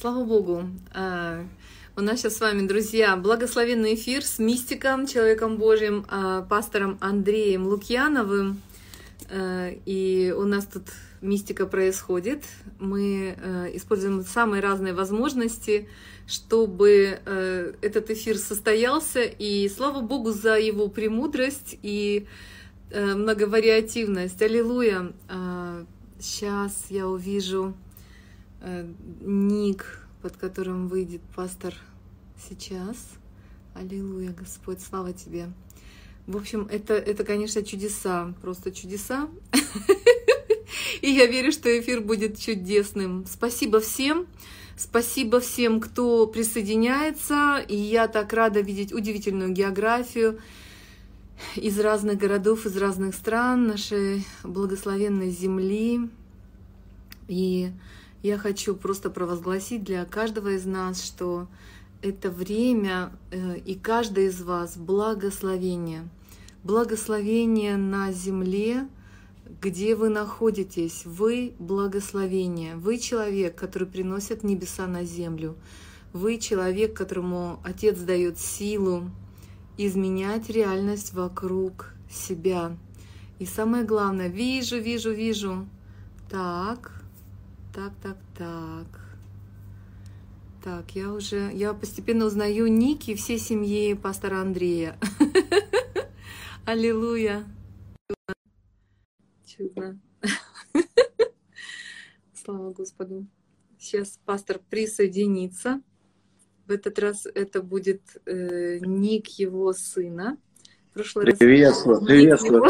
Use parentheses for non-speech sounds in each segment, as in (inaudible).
Слава Богу. А, у нас сейчас с вами, друзья, благословенный эфир с мистиком, человеком Божьим, а, пастором Андреем Лукьяновым. А, и у нас тут мистика происходит. Мы используем самые разные возможности, чтобы этот эфир состоялся. И слава Богу за его премудрость и многовариативность. Аллилуйя. Сейчас я увижу ник, под которым выйдет пастор сейчас. Аллилуйя, Господь, слава Тебе. В общем, это, это, конечно, чудеса, просто чудеса. (laughs) И я верю, что эфир будет чудесным. Спасибо всем. Спасибо всем, кто присоединяется. И я так рада видеть удивительную географию из разных городов, из разных стран нашей благословенной земли. И я хочу просто провозгласить для каждого из нас, что это время э, и каждый из вас благословение. Благословение на земле, где вы находитесь. Вы благословение. Вы человек, который приносит небеса на землю. Вы человек, которому Отец дает силу изменять реальность вокруг себя. И самое главное, вижу, вижу, вижу. Так, так, так, так. Так, я уже, я постепенно узнаю ники всей семьи пастора Андрея. (laughs) Аллилуйя. Чудно. (laughs) Слава Господу. Сейчас пастор присоединится. В этот раз это будет э, ник его сына. прошлый приветствую, раз приветствую.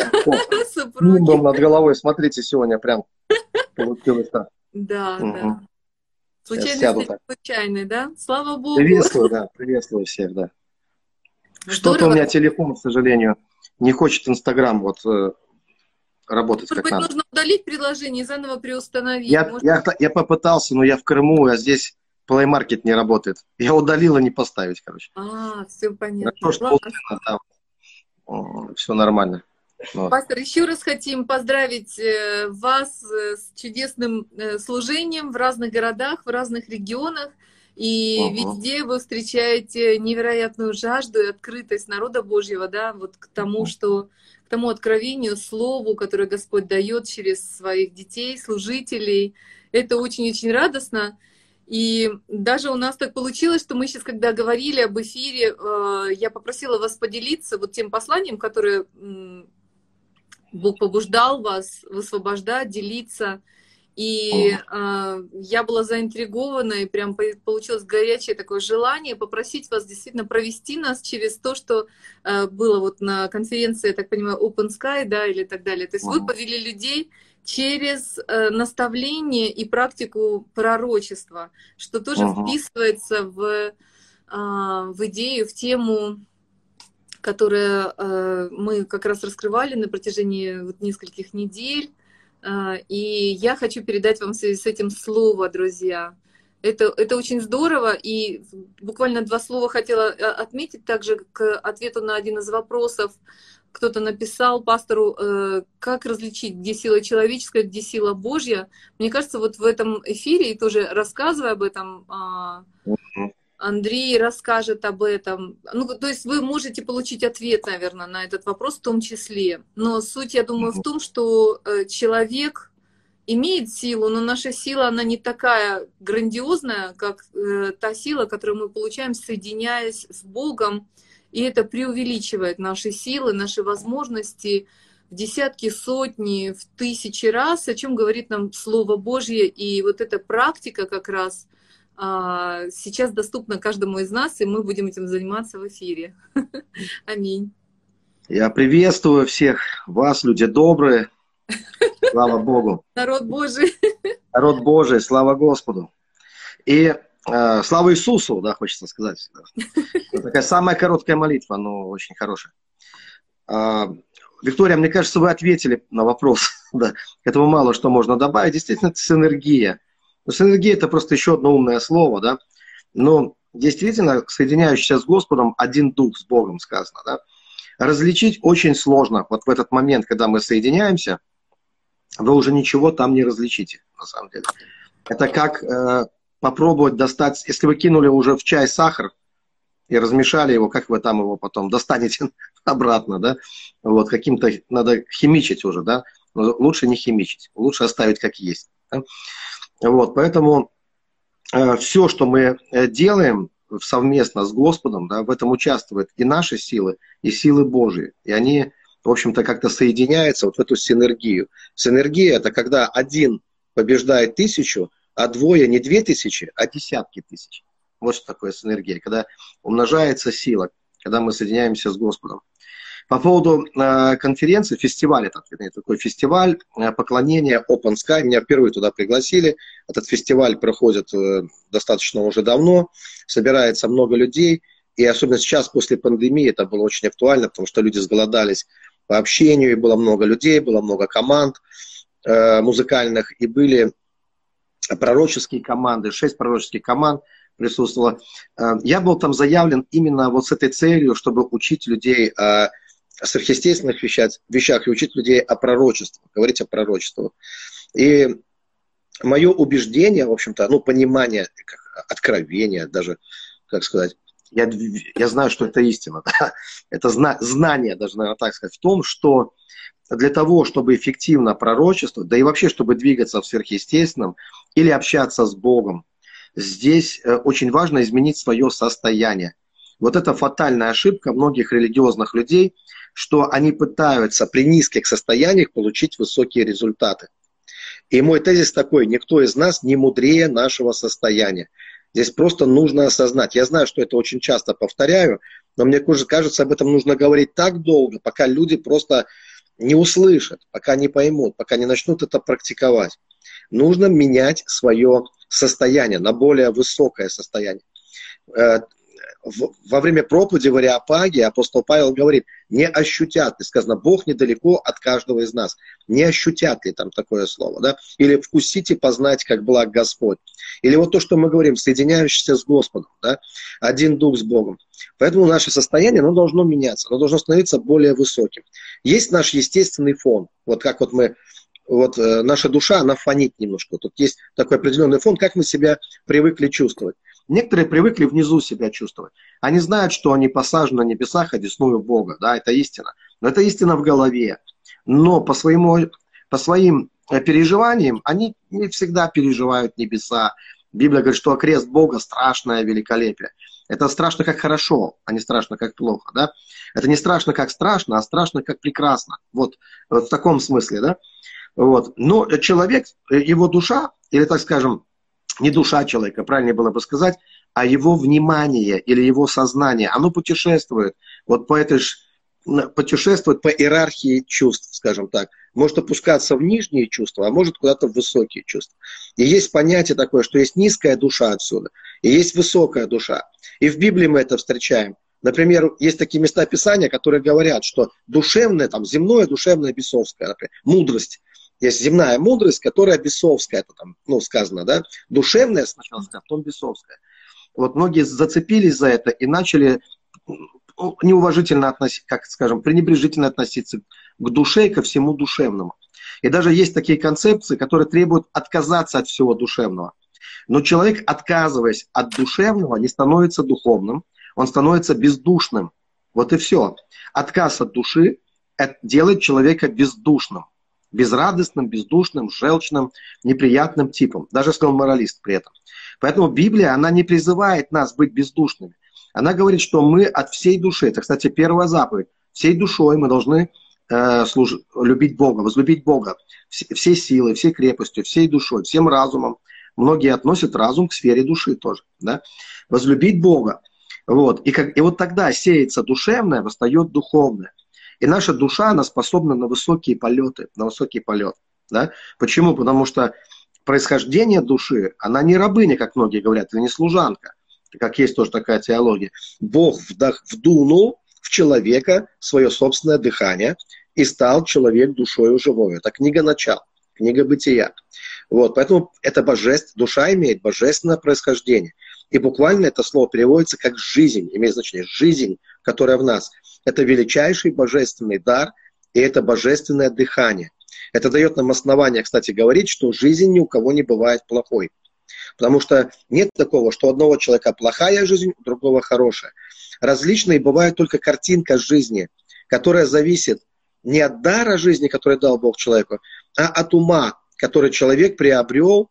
Нимбом (laughs) над головой, смотрите, сегодня прям получилось так. Да, угу. да. Случайный, случайный, да? Слава Богу. Приветствую, да, приветствую всех, да. Что-то у меня телефон, к сожалению, не хочет Инстаграм вот э, работать Может как быть, надо. нужно удалить приложение и заново приустановить. Я, Может... я, я попытался, но я в Крыму, а здесь Play Market не работает. Я удалил, а не поставить, короче. А, все понятно. Хорошо, что да. Все нормально. Вот. Пастор, еще раз хотим поздравить э, вас э, с чудесным э, служением в разных городах, в разных регионах. И угу. везде вы встречаете невероятную жажду и открытость народа Божьего, да, вот к тому, что к тому откровению, слову, которое Господь дает через своих детей, служителей. Это очень-очень радостно. И даже у нас так получилось, что мы сейчас, когда говорили об эфире, я попросила вас поделиться вот тем посланием, которое Бог побуждал вас высвобождать, делиться. И э, я была заинтригована, и прям получилось горячее такое желание попросить вас действительно провести нас через то, что э, было вот на конференции, я так понимаю, Open Sky, да, или так далее. То есть вы повели людей через э, наставление и практику пророчества, что тоже вписывается в, э, в идею, в тему которое э, мы как раз раскрывали на протяжении вот нескольких недель. Э, и я хочу передать вам в связи с этим слово, друзья. Это, это очень здорово, и буквально два слова хотела э, отметить также к ответу на один из вопросов. Кто-то написал пастору, как различить, где сила человеческая, где сила Божья. Мне кажется, вот в этом эфире, и тоже рассказывая об этом, э, Андрей расскажет об этом. Ну, то есть вы можете получить ответ, наверное, на этот вопрос в том числе. Но суть, я думаю, в том, что э, человек имеет силу, но наша сила, она не такая грандиозная, как э, та сила, которую мы получаем, соединяясь с Богом. И это преувеличивает наши силы, наши возможности в десятки, сотни, в тысячи раз, о чем говорит нам Слово Божье. И вот эта практика как раз – сейчас доступна каждому из нас, и мы будем этим заниматься в эфире. (laughs) Аминь. Я приветствую всех вас, люди добрые. Слава Богу. Народ Божий. (laughs) Народ Божий, слава Господу. И э, слава Иисусу, да, хочется сказать. Это такая самая короткая молитва, но очень хорошая. Э, Виктория, мне кажется, вы ответили на вопрос. (laughs) да, к этому мало что можно добавить. Действительно, это синергия но синергия – это просто еще одно умное слово, да. Но действительно, соединяющийся с Господом, один дух с Богом сказано, да. Различить очень сложно. Вот в этот момент, когда мы соединяемся, вы уже ничего там не различите, на самом деле. Это как, э, попробовать достать, если вы кинули уже в чай сахар и размешали его, как вы там его потом достанете (laughs) обратно, да? Вот, каким-то надо химичить уже, да? Но лучше не химичить, лучше оставить как есть. Да? Вот, поэтому э, все, что мы э, делаем совместно с Господом, да, в этом участвуют и наши силы, и силы Божьи. И они, в общем-то, как-то соединяются вот в эту синергию. Синергия – это когда один побеждает тысячу, а двое не две тысячи, а десятки тысяч. Вот что такое синергия, когда умножается сила, когда мы соединяемся с Господом. По поводу э, конференции, фестиваля, так, такой фестиваль э, поклонения Open Sky, меня впервые туда пригласили. Этот фестиваль проходит э, достаточно уже давно, собирается много людей, и особенно сейчас, после пандемии, это было очень актуально, потому что люди сголодались по общению, и было много людей, было много команд э, музыкальных, и были пророческие команды, шесть пророческих команд присутствовало. Э, я был там заявлен именно вот с этой целью, чтобы учить людей о сверхъестественных вещах, вещах и учить людей о пророчестве, говорить о пророчестве. И мое убеждение, в общем-то, ну, понимание, откровение даже, как сказать, я, я знаю, что это истина, (laughs) да? это зна, знание, даже, наверное, так сказать, в том, что для того, чтобы эффективно пророчествовать, да и вообще, чтобы двигаться в сверхъестественном или общаться с Богом, здесь э, очень важно изменить свое состояние. Вот это фатальная ошибка многих религиозных людей, что они пытаются при низких состояниях получить высокие результаты. И мой тезис такой, никто из нас не мудрее нашего состояния. Здесь просто нужно осознать. Я знаю, что это очень часто повторяю, но мне кажется, об этом нужно говорить так долго, пока люди просто не услышат, пока не поймут, пока не начнут это практиковать. Нужно менять свое состояние на более высокое состояние. Э, во время проповеди в Ариапаге апостол Павел говорит, не ощутят ли, сказано, Бог недалеко от каждого из нас, не ощутят ли там такое слово, да, или вкусите, познать, как благ Господь. Или вот то, что мы говорим, соединяющийся с Господом, да, один дух с Богом. Поэтому наше состояние, оно должно меняться, оно должно становиться более высоким. Есть наш естественный фон, вот как вот мы вот э, наша душа, она фонит немножко. Тут есть такой определенный фон, как мы себя привыкли чувствовать. Некоторые привыкли внизу себя чувствовать. Они знают, что они посажены на небесах, одесную Бога. Да, это истина. Но это истина в голове. Но по, своему, по своим э, переживаниям они не всегда переживают небеса. Библия говорит, что крест Бога страшное великолепие. Это страшно как хорошо, а не страшно как плохо. Да? Это не страшно как страшно, а страшно как прекрасно. Вот, вот в таком смысле. Да? Вот. Но человек, э, его душа, или так скажем, не душа человека, правильнее было бы сказать, а его внимание или его сознание, оно путешествует вот по этой ж, путешествует по иерархии чувств, скажем так. Может опускаться в нижние чувства, а может куда-то в высокие чувства. И есть понятие такое, что есть низкая душа отсюда, и есть высокая душа. И в Библии мы это встречаем. Например, есть такие места Писания, которые говорят, что душевное, там, земное, душевное, бесовское, например, мудрость, есть земная мудрость, которая бесовская, это там, ну, сказано, да, душевная сначала, а потом бесовская. Вот многие зацепились за это и начали ну, неуважительно относиться, как скажем, пренебрежительно относиться к душе и ко всему душевному. И даже есть такие концепции, которые требуют отказаться от всего душевного. Но человек, отказываясь от душевного, не становится духовным, он становится бездушным. Вот и все. Отказ от души делает человека бездушным безрадостным, бездушным, желчным, неприятным типом, даже он моралист при этом. Поэтому Библия, она не призывает нас быть бездушными. Она говорит, что мы от всей души, это, кстати, первая заповедь, всей душой мы должны э, служ... любить Бога, возлюбить Бога, все, всей силой, всей крепостью, всей душой, всем разумом. Многие относят разум к сфере души тоже. Да? Возлюбить Бога. Вот. И, как, и вот тогда сеется душевное, восстает духовное. И наша душа, она способна на высокие полеты, на высокий полет. Да? Почему? Потому что происхождение души, она не рабыня, как многие говорят, это не служанка, как есть тоже такая теология. Бог вдох, вдунул в человека свое собственное дыхание и стал человек душою живой. Это книга начал, книга бытия. Вот, поэтому это божество, душа имеет божественное происхождение. И буквально это слово переводится как жизнь, имеет значение жизнь, которая в нас. Это величайший божественный дар, и это божественное дыхание. Это дает нам основание, кстати, говорить, что жизнь ни у кого не бывает плохой. Потому что нет такого, что у одного человека плохая жизнь, у другого хорошая. Различные бывает только картинка жизни, которая зависит не от дара жизни, который дал Бог человеку, а от ума, который человек приобрел,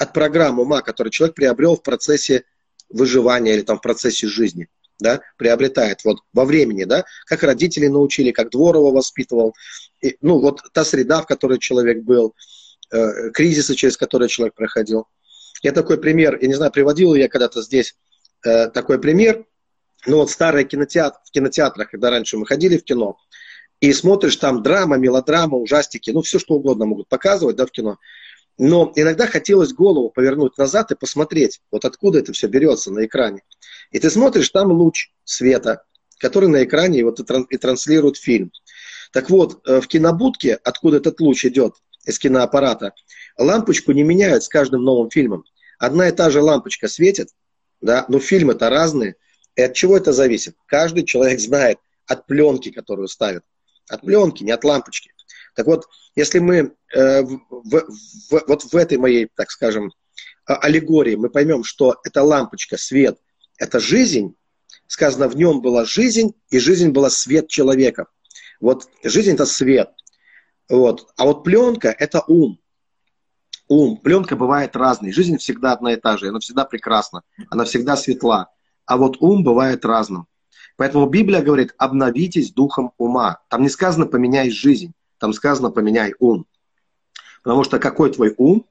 от программы ума, который человек приобрел в процессе выживания или там в процессе жизни да, приобретает вот во времени, да, как родители научили, как двор его воспитывал, и, ну вот та среда, в которой человек был, э, кризисы, через которые человек проходил. Я такой пример, я не знаю, приводил я когда-то здесь э, такой пример, ну вот старый кинотеатр, в кинотеатрах, когда раньше мы ходили в кино, и смотришь там драма, мелодрама, ужастики, ну все что угодно могут показывать, да, в кино. Но иногда хотелось голову повернуть назад и посмотреть, вот откуда это все берется на экране. И ты смотришь, там луч света, который на экране вот и транслирует фильм. Так вот, э, в кинобудке, откуда этот луч идет, из киноаппарата, лампочку не меняют с каждым новым фильмом. Одна и та же лампочка светит, да, но фильмы-то разные. И от чего это зависит? Каждый человек знает от пленки, которую ставят. От пленки, не от лампочки. Так вот, если мы э, в, в, вот в этой моей, так скажем, а, аллегории мы поймем, что эта лампочка, свет, это жизнь, сказано, в нем была жизнь, и жизнь была свет человека. Вот жизнь – это свет. Вот. А вот пленка – это ум. Ум. Пленка бывает разной. Жизнь всегда одна и та же. Она всегда прекрасна. Она всегда светла. А вот ум бывает разным. Поэтому Библия говорит, обновитесь духом ума. Там не сказано поменяй жизнь. Там сказано поменяй ум. Потому что какой твой ум,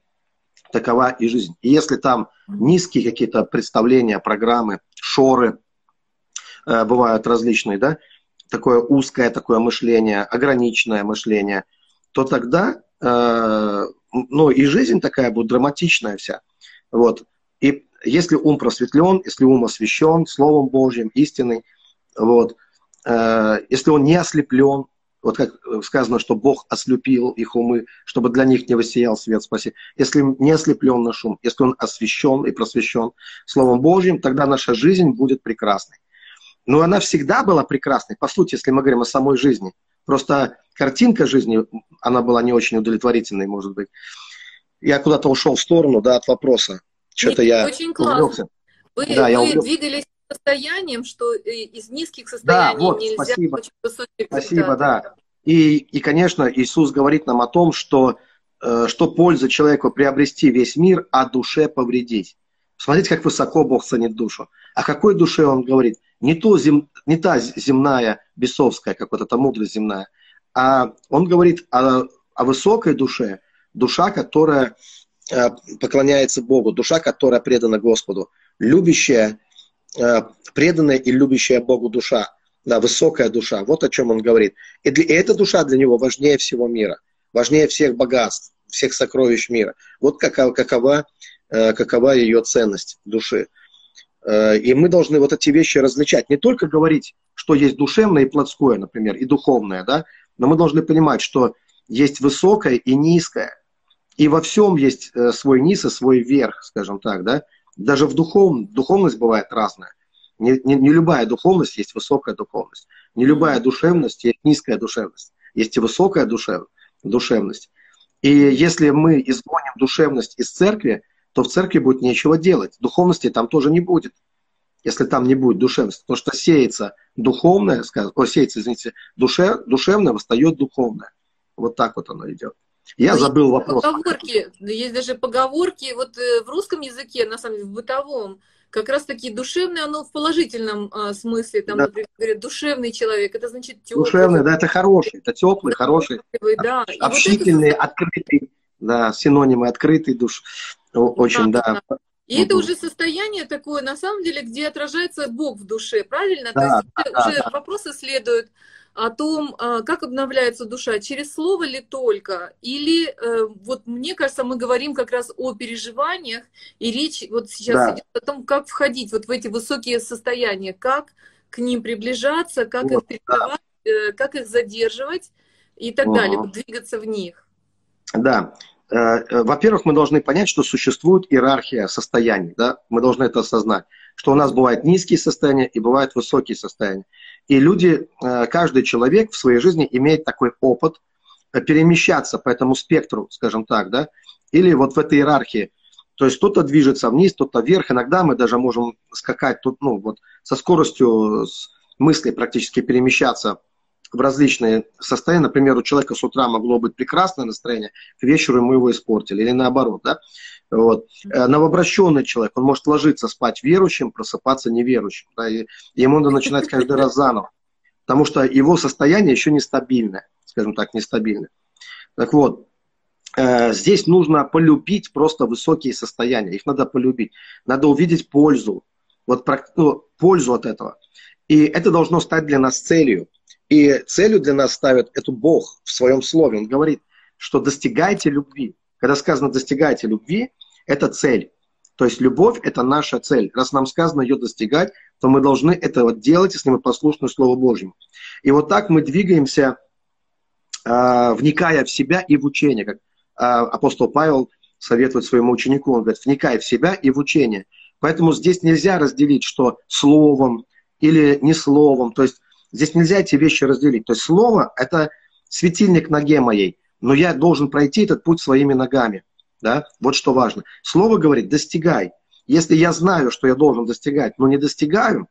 такова и жизнь. И если там низкие какие-то представления, программы, шоры, э, бывают различные, да, такое узкое такое мышление, ограниченное мышление, то тогда, э, ну, и жизнь такая будет драматичная вся. Вот. И если ум просветлен, если ум освящен Словом Божьим, истиной, вот, э, если он не ослеплен, вот как сказано, что Бог ослепил их умы, чтобы для них не воссиял свет спаси. Если не ослеплен наш ум, если он освящен и просвещен Словом Божьим, тогда наша жизнь будет прекрасной. Но она всегда была прекрасной, по сути, если мы говорим о самой жизни. Просто картинка жизни, она была не очень удовлетворительной, может быть. Я куда-то ушел в сторону, да, от вопроса. Что-то я Очень классно. Вы, да, вы я двигались состоянием, что из низких состояний да, вот, нельзя спасибо. очень высоких Спасибо, да. И, и, конечно, Иисус говорит нам о том, что, э, что польза человеку приобрести весь мир, а душе повредить. Смотрите, как высоко Бог ценит душу. О какой душе Он говорит? Не, то зем, не та земная, бесовская, как вот эта мудрость земная, а Он говорит о, о высокой душе, душа, которая э, поклоняется Богу, душа, которая предана Господу, любящая Э, преданная и любящая Богу душа, да, высокая душа. Вот о чем он говорит. И, для, и эта душа для него важнее всего мира, важнее всех богатств, всех сокровищ мира. Вот какова, какова, э, какова ее ценность души. Э, и мы должны вот эти вещи различать. Не только говорить, что есть душевное и плотское, например, и духовное, да, но мы должны понимать, что есть высокое и низкое. И во всем есть свой низ и свой верх, скажем так, да. Даже в духов... духовность бывает разная. Не, не, не любая духовность есть высокая духовность. Не любая душевность есть низкая душевность. Есть и высокая душев... душевность. И если мы изгоним душевность из церкви, то в церкви будет нечего делать. Духовности там тоже не будет, если там не будет душевности. Потому что сеется духовное, о, сеется, извините, душе, душевное, восстает духовное. Вот так вот оно идет. Я забыл вопрос. Поговорки, есть даже поговорки, вот э, в русском языке, на самом деле, в бытовом, как раз таки душевное, оно в положительном а, смысле, там, да. например, говорят, душевный человек, это значит теплый. Душевный, да, это хороший, это теплый, хороший, да. общительный, вот это... открытый, да, синонимы открытый душ, очень, да. да. И угу. это уже состояние такое, на самом деле, где отражается Бог в душе, правильно? Да, То есть да, уже да. вопросы следуют о том, а, как обновляется душа, через слово ли только, или э, вот мне кажется, мы говорим как раз о переживаниях, и речь вот сейчас да. идет о том, как входить вот в эти высокие состояния, как к ним приближаться, как вот, их переживать, да. Э, как их задерживать и так угу. далее, вот двигаться в них. Да. Э, во-первых, мы должны понять, что существует иерархия состояний, да, мы должны это осознать, что у нас бывают низкие состояния и бывают высокие состояния. И люди, э, каждый человек в своей жизни имеет такой опыт э, перемещаться по этому спектру, скажем так, да, или вот в этой иерархии То есть кто-то движется вниз, кто-то вверх. Иногда мы даже можем скакать тут, ну, вот со скоростью мысли практически перемещаться в различные состояния. Например, у человека с утра могло быть прекрасное настроение, к вечеру мы его испортили, или наоборот, да. Вот. Э, новообращенный человек, он может ложиться спать верующим, просыпаться неверующим, да, и ему надо начинать каждый раз заново, потому что его состояние еще нестабильное, скажем так, нестабильное. Так вот, э, здесь нужно полюбить просто высокие состояния, их надо полюбить, надо увидеть пользу, вот ну, пользу от этого. И это должно стать для нас целью. И целью для нас ставит это Бог в своем слове. Он говорит, что достигайте любви. Когда сказано достигайте любви, это цель. То есть любовь – это наша цель. Раз нам сказано ее достигать, то мы должны этого делать, если мы послушны Слову Божьему. И вот так мы двигаемся, э, вникая в себя и в учение. Как э, апостол Павел советует своему ученику, он говорит, вникай в себя и в учение. Поэтому здесь нельзя разделить, что словом или не словом. То есть Здесь нельзя эти вещи разделить. То есть слово – это светильник ноге моей, но я должен пройти этот путь своими ногами. Да? Вот что важно. Слово говорит «достигай». Если я знаю, что я должен достигать, но не достигаю,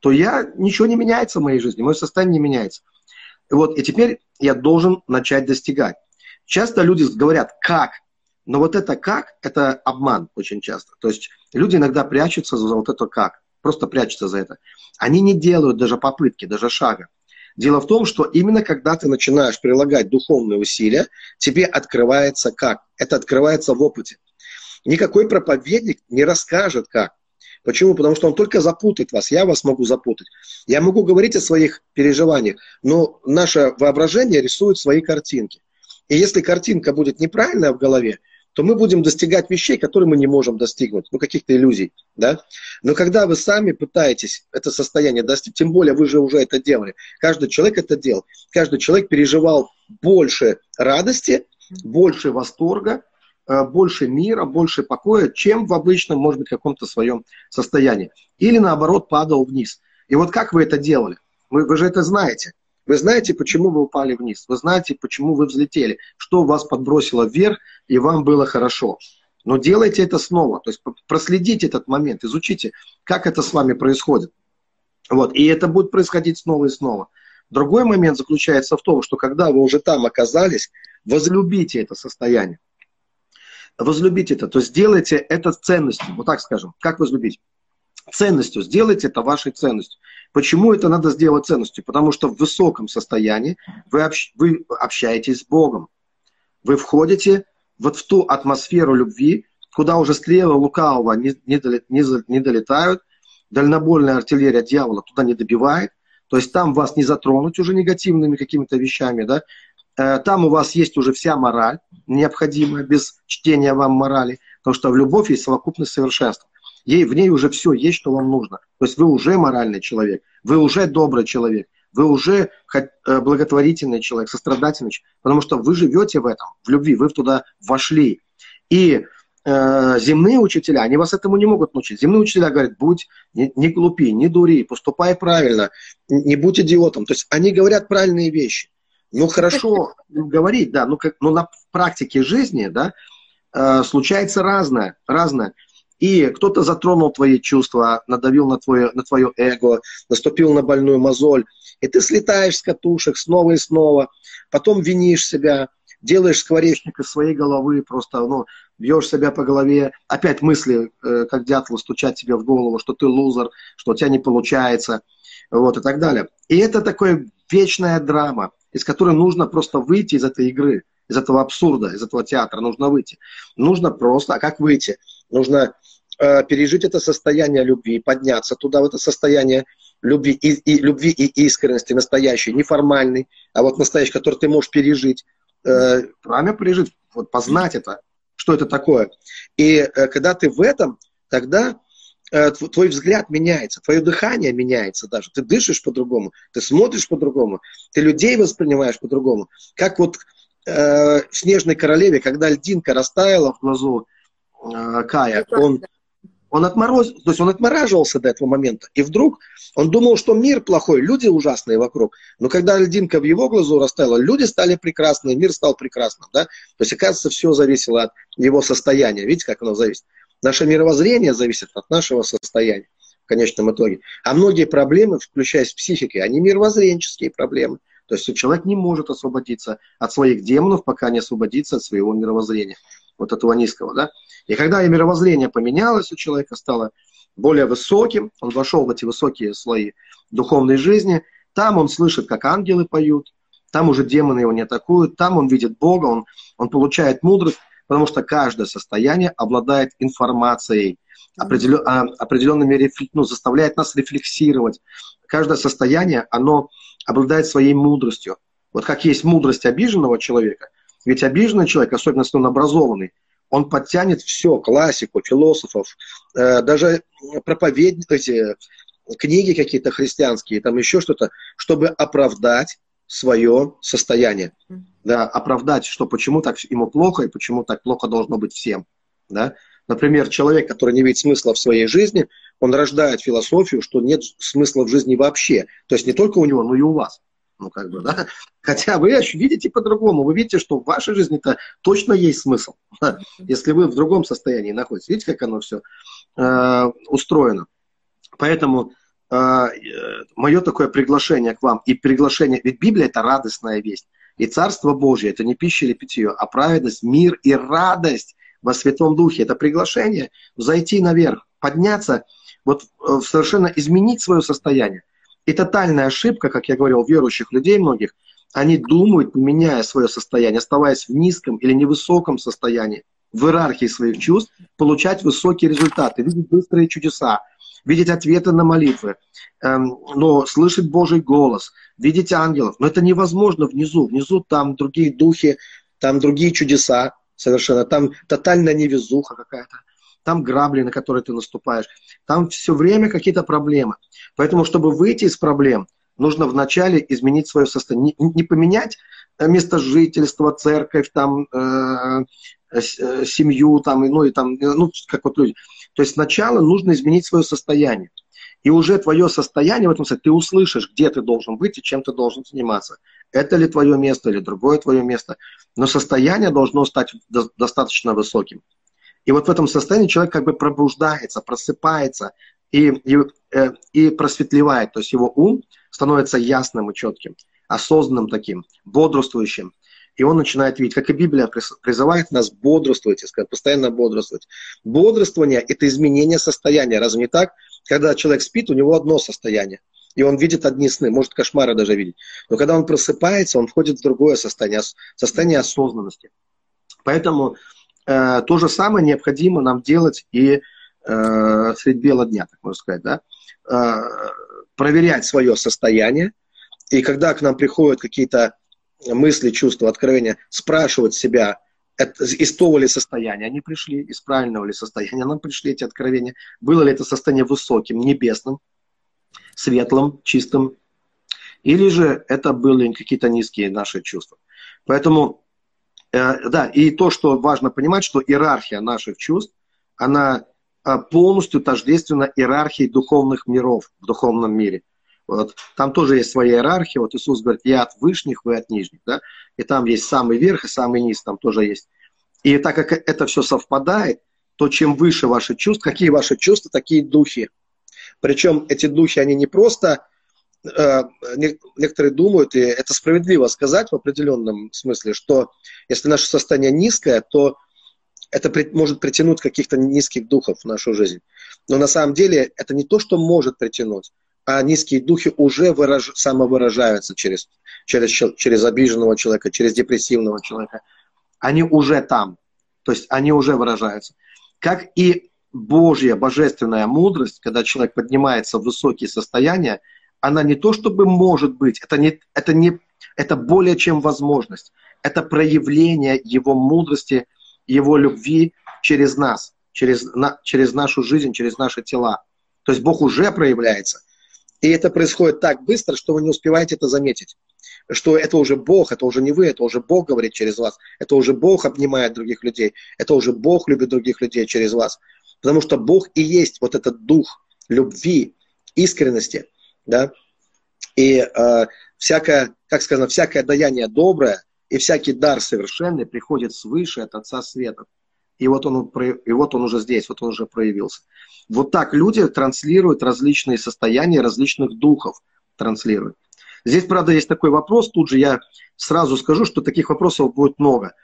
то я, ничего не меняется в моей жизни, мое состояние не меняется. Вот, и теперь я должен начать достигать. Часто люди говорят «как?», но вот это «как» – это обман очень часто. То есть люди иногда прячутся за вот это «как» просто прячутся за это. Они не делают даже попытки, даже шага. Дело в том, что именно когда ты начинаешь прилагать духовные усилия, тебе открывается как. Это открывается в опыте. Никакой проповедник не расскажет как. Почему? Потому что он только запутает вас. Я вас могу запутать. Я могу говорить о своих переживаниях, но наше воображение рисует свои картинки. И если картинка будет неправильная в голове, то мы будем достигать вещей, которые мы не можем достигнуть, ну, каких-то иллюзий, да. Но когда вы сами пытаетесь это состояние достичь, тем более вы же уже это делали, каждый человек это делал, каждый человек переживал больше радости, больше восторга, э, больше мира, больше покоя, чем в обычном, может быть, каком-то своем состоянии. Или наоборот падал вниз. И вот как вы это делали? Вы, вы же это знаете. Вы знаете, почему вы упали вниз. Вы знаете, почему вы взлетели. Что вас подбросило вверх, и вам было хорошо. Но делайте это снова. То есть проследите этот момент, изучите, как это с вами происходит. Вот. И это будет происходить снова и снова. Другой момент заключается в том, что когда вы уже там оказались, возлюбите это состояние. Возлюбите это. То есть сделайте это ценностью. Вот так скажем. Как возлюбить? ценностью. Сделайте это вашей ценностью. Почему это надо сделать ценностью? Потому что в высоком состоянии вы, общ, вы общаетесь с Богом. Вы входите вот в ту атмосферу любви, куда уже стрелы лукавого не, не, не, не долетают, дальнобольная артиллерия дьявола туда не добивает, то есть там вас не затронуть уже негативными какими-то вещами, да, э, там у вас есть уже вся мораль необходимая, без чтения вам морали, потому что в любовь есть совокупность совершенства. Ей, в ней уже все есть, что вам нужно. То есть вы уже моральный человек, вы уже добрый человек, вы уже э, благотворительный человек, сострадательный человек, потому что вы живете в этом, в любви, вы туда вошли. И э, земные учителя, они вас этому не могут научить. Земные учителя говорят, будь не, не глупи, не дури, поступай правильно, не будь идиотом. То есть они говорят правильные вещи. Ну, хорошо говорить, да, ну, как, но на практике жизни, да, э, случается разное, разное и кто-то затронул твои чувства, надавил на твое, на твое эго, наступил на больную мозоль, и ты слетаешь с катушек снова и снова, потом винишь себя, делаешь скворечник из своей головы, просто ну, бьешь себя по голове, опять мысли, э, как дятел, стучат тебе в голову, что ты лузер, что у тебя не получается, вот, и так далее. И это такая вечная драма, из которой нужно просто выйти из этой игры, из этого абсурда, из этого театра, нужно выйти. Нужно просто, а как выйти? Нужно э, пережить это состояние любви, подняться туда, в это состояние любви и, и, любви и искренности настоящей, не формальный, а вот настоящий, который ты можешь пережить. Э, правильно пережить, вот познать это, что это такое. И э, когда ты в этом, тогда э, твой взгляд меняется, твое дыхание меняется даже. Ты дышишь по-другому, ты смотришь по-другому, ты людей воспринимаешь по-другому. Как вот э, в «Снежной королеве», когда льдинка растаяла в глазу Кая, он он, отмороз... То есть он отмораживался до этого момента. И вдруг он думал, что мир плохой, люди ужасные вокруг. Но когда льдинка в его глазу растаяла, люди стали прекрасные, мир стал прекрасным. Да? То есть, оказывается, все зависело от его состояния. Видите, как оно зависит? Наше мировоззрение зависит от нашего состояния в конечном итоге. А многие проблемы, включая с психикой, они мировоззренческие проблемы. То есть человек не может освободиться от своих демонов, пока не освободится от своего мировоззрения, вот этого низкого. Да? И когда мировоззрение поменялось у человека, стало более высоким, он вошел в эти высокие слои духовной жизни, там он слышит, как ангелы поют, там уже демоны его не атакуют, там он видит Бога, он, он получает мудрость, потому что каждое состояние обладает информацией, определен, а, определенными, ну, заставляет нас рефлексировать. Каждое состояние, оно обладает своей мудростью. Вот как есть мудрость обиженного человека, ведь обиженный человек, особенно если он образованный, он подтянет все, классику, философов, э, даже проповедники, книги какие-то христианские, там еще что-то, чтобы оправдать свое состояние. Да, оправдать, что почему так ему плохо и почему так плохо должно быть всем. Да? Например, человек, который не видит смысла в своей жизни, он рождает философию, что нет смысла в жизни вообще. То есть не только у него, но и у вас. Ну, как бы, да? (laughs) Хотя вы видите по-другому. Вы видите, что в вашей жизни-то точно есть смысл. (laughs) Если вы в другом состоянии находитесь. Видите, как оно все э, устроено. Поэтому э, мое такое приглашение к вам и приглашение, ведь Библия это радостная весть. И Царство Божье это не пища или питье, а праведность, мир и радость во Святом Духе. Это приглашение зайти наверх, подняться, вот э, совершенно изменить свое состояние. И тотальная ошибка, как я говорил, верующих людей многих, они думают, меняя свое состояние, оставаясь в низком или невысоком состоянии, в иерархии своих чувств, получать высокие результаты, видеть быстрые чудеса, видеть ответы на молитвы, эм, но слышать Божий голос, видеть ангелов. Но это невозможно внизу. Внизу там другие духи, там другие чудеса совершенно, там тотальная невезуха какая-то, там грабли, на которые ты наступаешь, там все время какие-то проблемы. Поэтому, чтобы выйти из проблем, нужно вначале изменить свое состояние. Не, не поменять э, место жительства, церковь, там, э, э, семью, там, ну, и там, ну, как вот люди. То есть сначала нужно изменить свое состояние. И уже твое состояние в этом смысле, ты услышишь, где ты должен быть и чем ты должен заниматься. Это ли твое место или другое твое место. Но состояние должно стать достаточно высоким. И вот в этом состоянии человек как бы пробуждается, просыпается и, и, э, и просветлевает. То есть его ум становится ясным и четким, осознанным таким, бодрствующим. И он начинает видеть, как и Библия призывает нас бодрствовать, сказать, постоянно бодрствовать. Бодрствование – это изменение состояния. Разве не так? Когда человек спит, у него одно состояние. И он видит одни сны, может кошмары даже видеть. Но когда он просыпается, он входит в другое состояние, состояние осознанности. Поэтому э, то же самое необходимо нам делать и э, средь бела дня, так можно сказать, да? Э, проверять свое состояние. И когда к нам приходят какие-то мысли, чувства, откровения, спрашивать себя, это, из того ли состояния они пришли, из правильного ли состояния нам пришли эти откровения, было ли это состояние высоким, небесным, светлым, чистым, или же это были какие-то низкие наши чувства. Поэтому, э, да, и то, что важно понимать, что иерархия наших чувств, она э, полностью тождественна иерархии духовных миров в духовном мире. Вот. Там тоже есть своя иерархия. Вот Иисус говорит, я от вышних, вы от нижних. Да? И там есть самый верх и самый низ, там тоже есть. И так как это все совпадает, то чем выше ваши чувства, какие ваши чувства, такие духи. Причем эти духи, они не просто, э, некоторые думают, и это справедливо сказать в определенном смысле, что если наше состояние низкое, то это при, может притянуть каких-то низких духов в нашу жизнь. Но на самом деле это не то, что может притянуть, а низкие духи уже выраж... самовыражаются через, через, через обиженного человека, через депрессивного человека. Они уже там, то есть они уже выражаются. Как и Божья, божественная мудрость, когда человек поднимается в высокие состояния, она не то чтобы может быть, это, не, это, не, это более чем возможность. Это проявление его мудрости, его любви через нас, через, на, через нашу жизнь, через наши тела. То есть Бог уже проявляется. И это происходит так быстро, что вы не успеваете это заметить. Что это уже Бог, это уже не вы, это уже Бог говорит через вас. Это уже Бог обнимает других людей. Это уже Бог любит других людей через вас. Потому что Бог и есть вот этот дух любви, искренности. Да? И э, всякое, как сказано, всякое даяние доброе и всякий дар совершенный приходит свыше от Отца Света. И вот он, и вот он уже здесь, вот он уже проявился. Вот так люди транслируют различные состояния различных духов, транслируют. Здесь, правда, есть такой вопрос, тут же я сразу скажу, что таких вопросов будет много.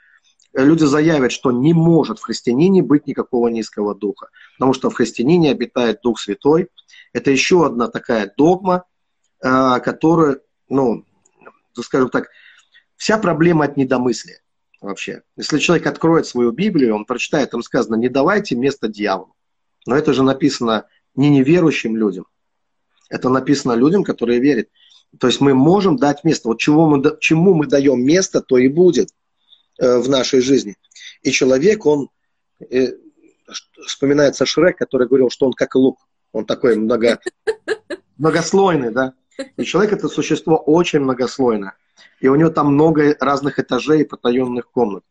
Люди заявят, что не может в христианине быть никакого низкого духа, потому что в христианине обитает Дух Святой. Это еще одна такая догма, а, которая, ну, скажем так, вся проблема от недомыслия вообще. Если человек откроет свою Библию, он прочитает, там сказано, не давайте место дьяволу. Но это же написано не неверующим людям. Это написано людям, которые верят. То есть мы можем дать место. Вот чего мы, чему мы даем место, то и будет э, в нашей жизни. И человек, он, э, вспоминается Шрек, который говорил, что он как лук. Он такой много, (laughs) многослойный, да. И человек это существо очень многослойное. И у него там много разных этажей и потаенных комнат.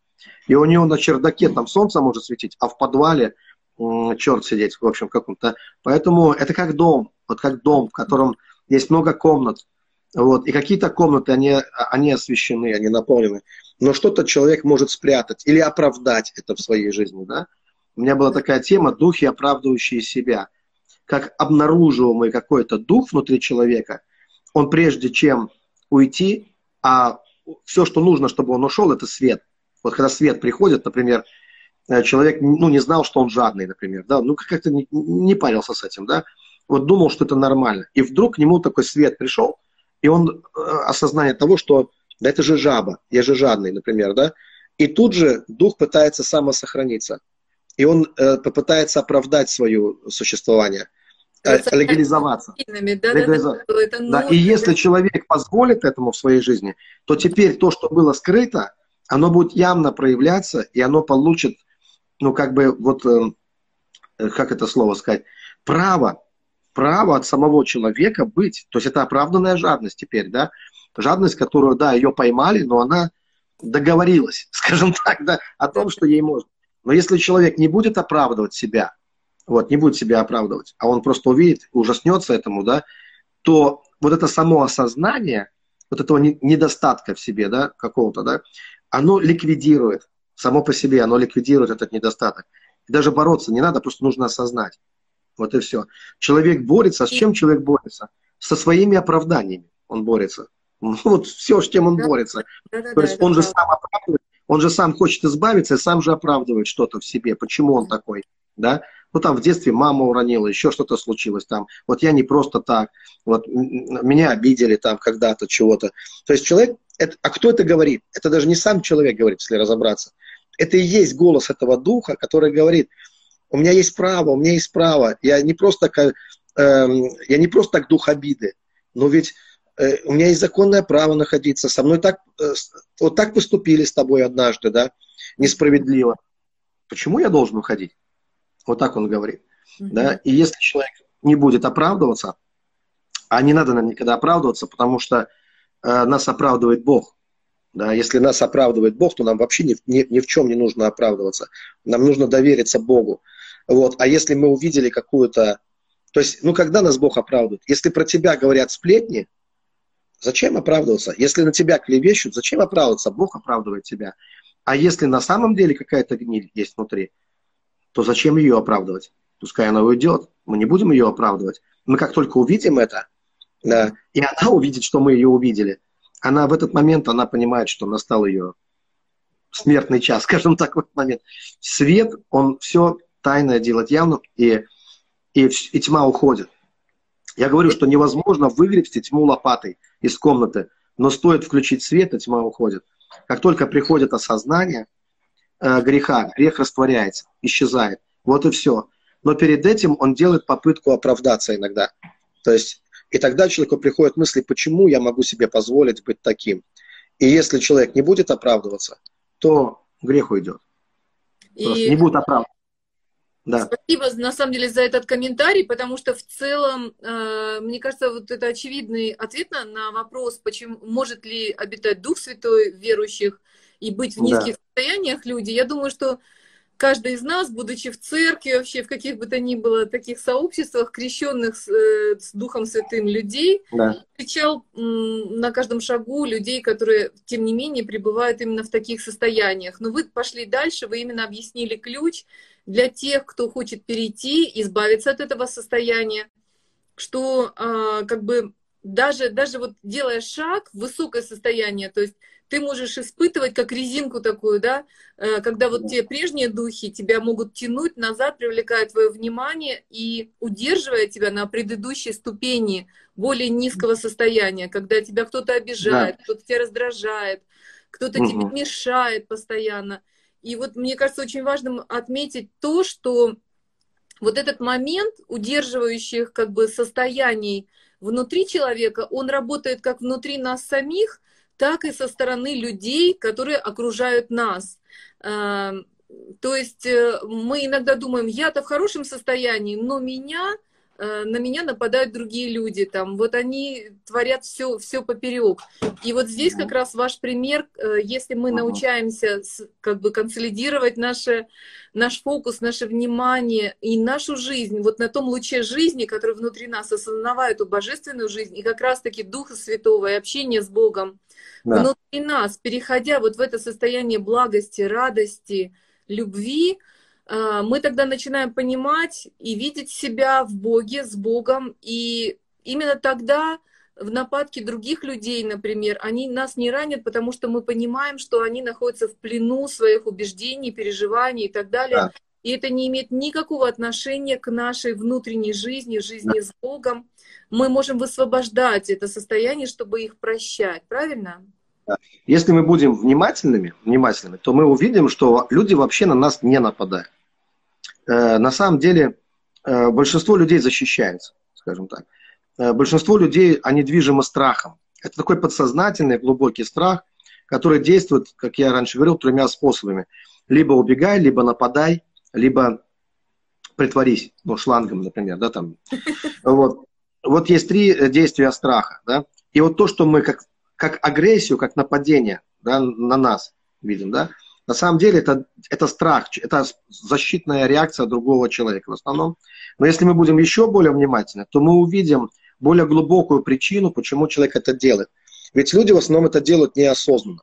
И у него на чердаке там солнце может светить, а в подвале черт сидеть, в общем, каком-то. Поэтому это как дом, вот как дом, в котором есть много комнат. Вот, и какие-то комнаты, они, они освещены, они наполнены. Но что-то человек может спрятать или оправдать это в своей жизни, да? У меня была такая тема «Духи, оправдывающие себя». Как обнаруживаемый какой-то дух внутри человека, он прежде чем уйти, а все, что нужно, чтобы он ушел, это свет. Вот когда свет приходит, например, э, человек ну, не знал, что он жадный, например, да, ну как-то не, не парился с этим, да, вот думал, что это нормально. И вдруг к нему такой свет пришел, и он э, осознание того, что да это же жаба, я же жадный, например, да, и тут же дух пытается самосохраниться, и он э, попытается оправдать свое существование – легализоваться. Да, легализоваться. Да. И если человек позволит этому в своей жизни, то теперь то, что было скрыто, оно будет явно проявляться, и оно получит, ну, как бы, вот, э, э, как это слово сказать, право, право от самого человека быть. То есть это оправданная жадность теперь, да? Жадность, которую, да, ее поймали, но она договорилась, (laughs) скажем так, да, о том, что ей можно. Но если человек не будет оправдывать себя, вот, не будет себя оправдывать, а он просто увидит, ужаснется этому, да, то вот это само осознание, вот этого недостатка в себе, да, какого-то, да, оно ликвидирует, само по себе оно ликвидирует этот недостаток. И даже бороться не надо, просто нужно осознать. Вот и все. Человек борется, с чем человек борется? Со своими оправданиями он борется. (laughs) Ну, вот все, с чем он да, борется. Да, да, То есть он же сам оправдывает, он же сам хочет избавиться и сам же оправдывает что-то в себе. Почему он такой? Да? Ну там в детстве мама уронила, еще что-то случилось там, вот я не просто так, вот меня обидели там когда-то чего-то. То есть человек, это, а кто это говорит? Это даже не сам человек говорит, если разобраться. Это и есть голос этого духа, который говорит, у меня есть право, у меня есть право, я не просто, э, я не просто так дух обиды, но ведь э, у меня есть законное право находиться, со мной так, э, вот так поступили с тобой однажды, да, несправедливо. Почему я должен уходить? Вот так он говорит. Mm-hmm. Да? И если человек не будет оправдываться, а не надо нам никогда оправдываться, потому что э, нас оправдывает Бог. Да? Если нас оправдывает Бог, то нам вообще ни, ни, ни в чем не нужно оправдываться. Нам нужно довериться Богу. Вот. А если мы увидели какую-то... То есть, ну, когда нас Бог оправдывает? Если про тебя говорят сплетни, зачем оправдываться? Если на тебя клевещут, зачем оправдываться? Бог оправдывает тебя. А если на самом деле какая-то гниль есть внутри, то зачем ее оправдывать? Пускай она уйдет, мы не будем ее оправдывать. Мы как только увидим это, да, и она увидит, что мы ее увидели, она в этот момент, она понимает, что настал ее смертный час, (laughs) скажем так, в этот момент. Свет, он все тайное делает явно, и, и, и тьма уходит. Я говорю, что невозможно выгребсти тьму лопатой из комнаты, но стоит включить свет, и тьма уходит. Как только приходит осознание, греха, грех растворяется, исчезает. Вот и все. Но перед этим он делает попытку оправдаться иногда. То есть, и тогда человеку приходят мысли, почему я могу себе позволить быть таким. И если человек не будет оправдываться, то грех уйдет. И... не будет оправдываться. Да. Спасибо, на самом деле, за этот комментарий, потому что в целом, э, мне кажется, вот это очевидный ответ на, на вопрос, почему может ли обитать Дух Святой верующих и быть в низких да. состояниях люди. Я думаю, что каждый из нас, будучи в церкви, вообще в каких бы то ни было таких сообществах, крещенных с, э, с Духом Святым людей, да. встречал на каждом шагу людей, которые, тем не менее, пребывают именно в таких состояниях. Но вы пошли дальше, вы именно объяснили ключ для тех, кто хочет перейти, избавиться от этого состояния, что а, как бы даже, даже вот делая шаг в высокое состояние, то есть ты можешь испытывать как резинку такую, да, э, когда вот те прежние духи тебя могут тянуть назад, привлекая твое внимание и удерживая тебя на предыдущей ступени более низкого состояния, когда тебя кто-то обижает, да. кто-то тебя раздражает, кто-то угу. тебе мешает постоянно. И вот мне кажется очень важным отметить то, что вот этот момент удерживающих как бы состояний внутри человека, он работает как внутри нас самих, так и со стороны людей, которые окружают нас. Эм, то есть э, мы иногда думаем, я-то в хорошем состоянии, но меня Э, на меня нападают другие люди, там, вот они творят все, все поперек. И вот здесь как раз ваш пример, э, если мы научаемся как бы консолидировать наше, наш фокус, наше внимание и нашу жизнь, вот на том луче жизни, который внутри нас, осознавая эту божественную жизнь, и как раз-таки Духа Святого и общение с Богом да. внутри нас, переходя вот в это состояние благости, радости, любви, а, мы тогда начинаем понимать и видеть себя в Боге, с Богом, и именно тогда в нападке других людей, например, они нас не ранят, потому что мы понимаем, что они находятся в плену своих убеждений, переживаний и так далее. Да. И это не имеет никакого отношения к нашей внутренней жизни, жизни да. с Богом. Мы можем высвобождать это состояние, чтобы их прощать, правильно? Если мы будем внимательными, внимательными, то мы увидим, что люди вообще на нас не нападают. Э, на самом деле э, большинство людей защищается, скажем так. Э, большинство людей, они движимы страхом. Это такой подсознательный, глубокий страх, который действует, как я раньше говорил, тремя способами. Либо убегай, либо нападай, либо притворись, ну, шлангом, например, да, там. (laughs) Вот. Вот есть три действия страха, да. И вот то, что мы как, как агрессию, как нападение да, на нас видим, да, на самом деле это, это страх, это защитная реакция другого человека в основном. Но если мы будем еще более внимательны, то мы увидим более глубокую причину, почему человек это делает. Ведь люди в основном это делают неосознанно.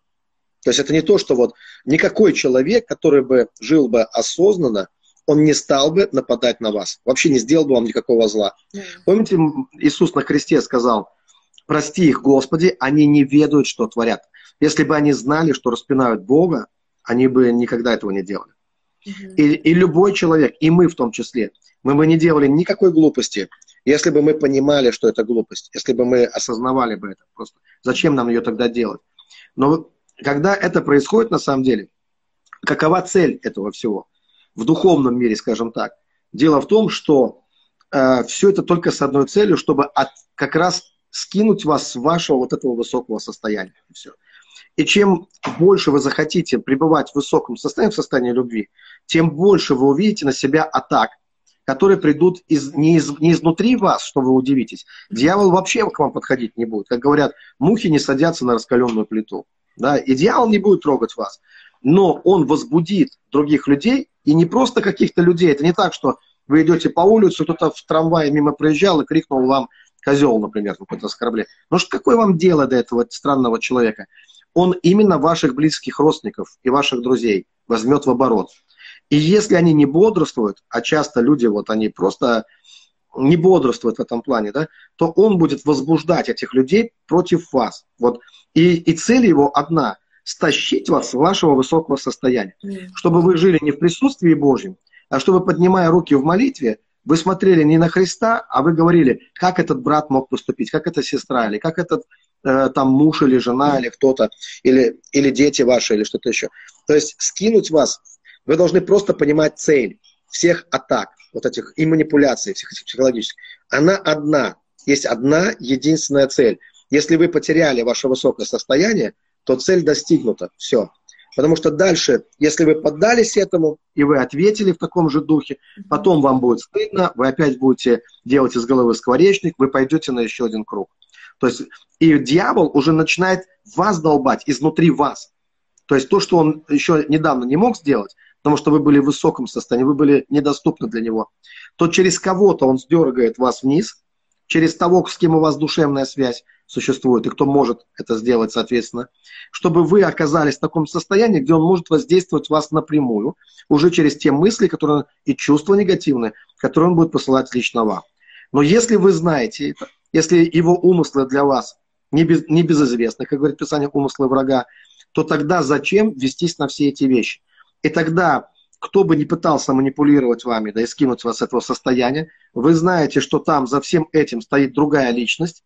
То есть это не то, что вот никакой человек, который бы жил бы осознанно, он не стал бы нападать на вас. Вообще не сделал бы вам никакого зла. Mm. Помните, Иисус на кресте сказал, прости их, Господи, они не ведают, что творят. Если бы они знали, что распинают Бога, они бы никогда этого не делали. И, и любой человек, и мы в том числе, мы бы не делали никакой глупости, если бы мы понимали, что это глупость, если бы мы осознавали бы это. Просто зачем нам ее тогда делать? Но когда это происходит на самом деле, какова цель этого всего? В духовном мире, скажем так. Дело в том, что э, все это только с одной целью, чтобы от, как раз скинуть вас с вашего вот этого высокого состояния. Все. И чем больше вы захотите пребывать в высоком состоянии, в состоянии любви, тем больше вы увидите на себя атак, которые придут из, не, из, не изнутри вас, что вы удивитесь. Дьявол вообще к вам подходить не будет. Как говорят, мухи не садятся на раскаленную плиту. Да? И дьявол не будет трогать вас. Но он возбудит других людей, и не просто каких-то людей. Это не так, что вы идете по улице, кто-то в трамвае мимо проезжал и крикнул вам козел, например, какое-то оскорбление. Ну что какое вам дело до этого странного человека? он именно ваших близких родственников и ваших друзей возьмет в оборот. И если они не бодрствуют, а часто люди, вот они просто не бодрствуют в этом плане, да, то он будет возбуждать этих людей против вас. Вот. И, и цель его одна – стащить вас с вашего высокого состояния. Чтобы вы жили не в присутствии Божьем, а чтобы, поднимая руки в молитве, вы смотрели не на Христа, а вы говорили, как этот брат мог поступить, как эта сестра, или как этот Э, там муж или жена, или кто-то, или, или дети ваши, или что-то еще. То есть скинуть вас, вы должны просто понимать цель всех атак, вот этих и манипуляций, всех этих психологических. Она одна, есть одна единственная цель. Если вы потеряли ваше высокое состояние, то цель достигнута, все. Потому что дальше, если вы поддались этому, и вы ответили в таком же духе, потом вам будет стыдно, вы опять будете делать из головы скворечник, вы пойдете на еще один круг. То есть и дьявол уже начинает вас долбать изнутри вас. То есть то, что он еще недавно не мог сделать, потому что вы были в высоком состоянии, вы были недоступны для него, то через кого-то он сдергает вас вниз, через того, с кем у вас душевная связь существует, и кто может это сделать, соответственно, чтобы вы оказались в таком состоянии, где он может воздействовать вас напрямую, уже через те мысли, которые и чувства негативные, которые он будет посылать лично вам. Но если вы знаете это, если его умыслы для вас не, без, не безызвестны, как говорит Писание, умыслы врага, то тогда зачем вестись на все эти вещи? И тогда, кто бы ни пытался манипулировать вами, да и скинуть вас с этого состояния, вы знаете, что там за всем этим стоит другая личность,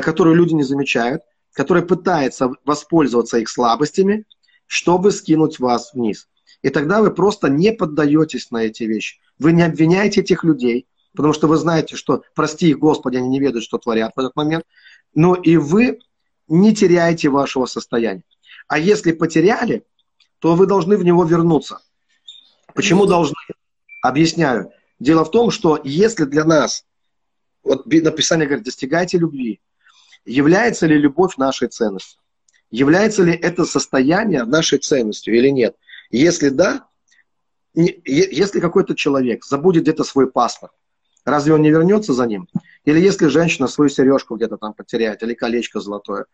которую люди не замечают, которая пытается воспользоваться их слабостями, чтобы скинуть вас вниз. И тогда вы просто не поддаетесь на эти вещи. Вы не обвиняете этих людей, потому что вы знаете, что, прости их, Господи, они не ведают, что творят в этот момент, но и вы не теряете вашего состояния. А если потеряли, то вы должны в него вернуться. Почему должны? Объясняю. Дело в том, что если для нас, вот написание говорит, достигайте любви, является ли любовь нашей ценностью? Является ли это состояние нашей ценностью или нет? Если да, если какой-то человек забудет где-то свой паспорт, разве он не вернется за ним? Или если женщина свою сережку где-то там потеряет, или колечко золотое,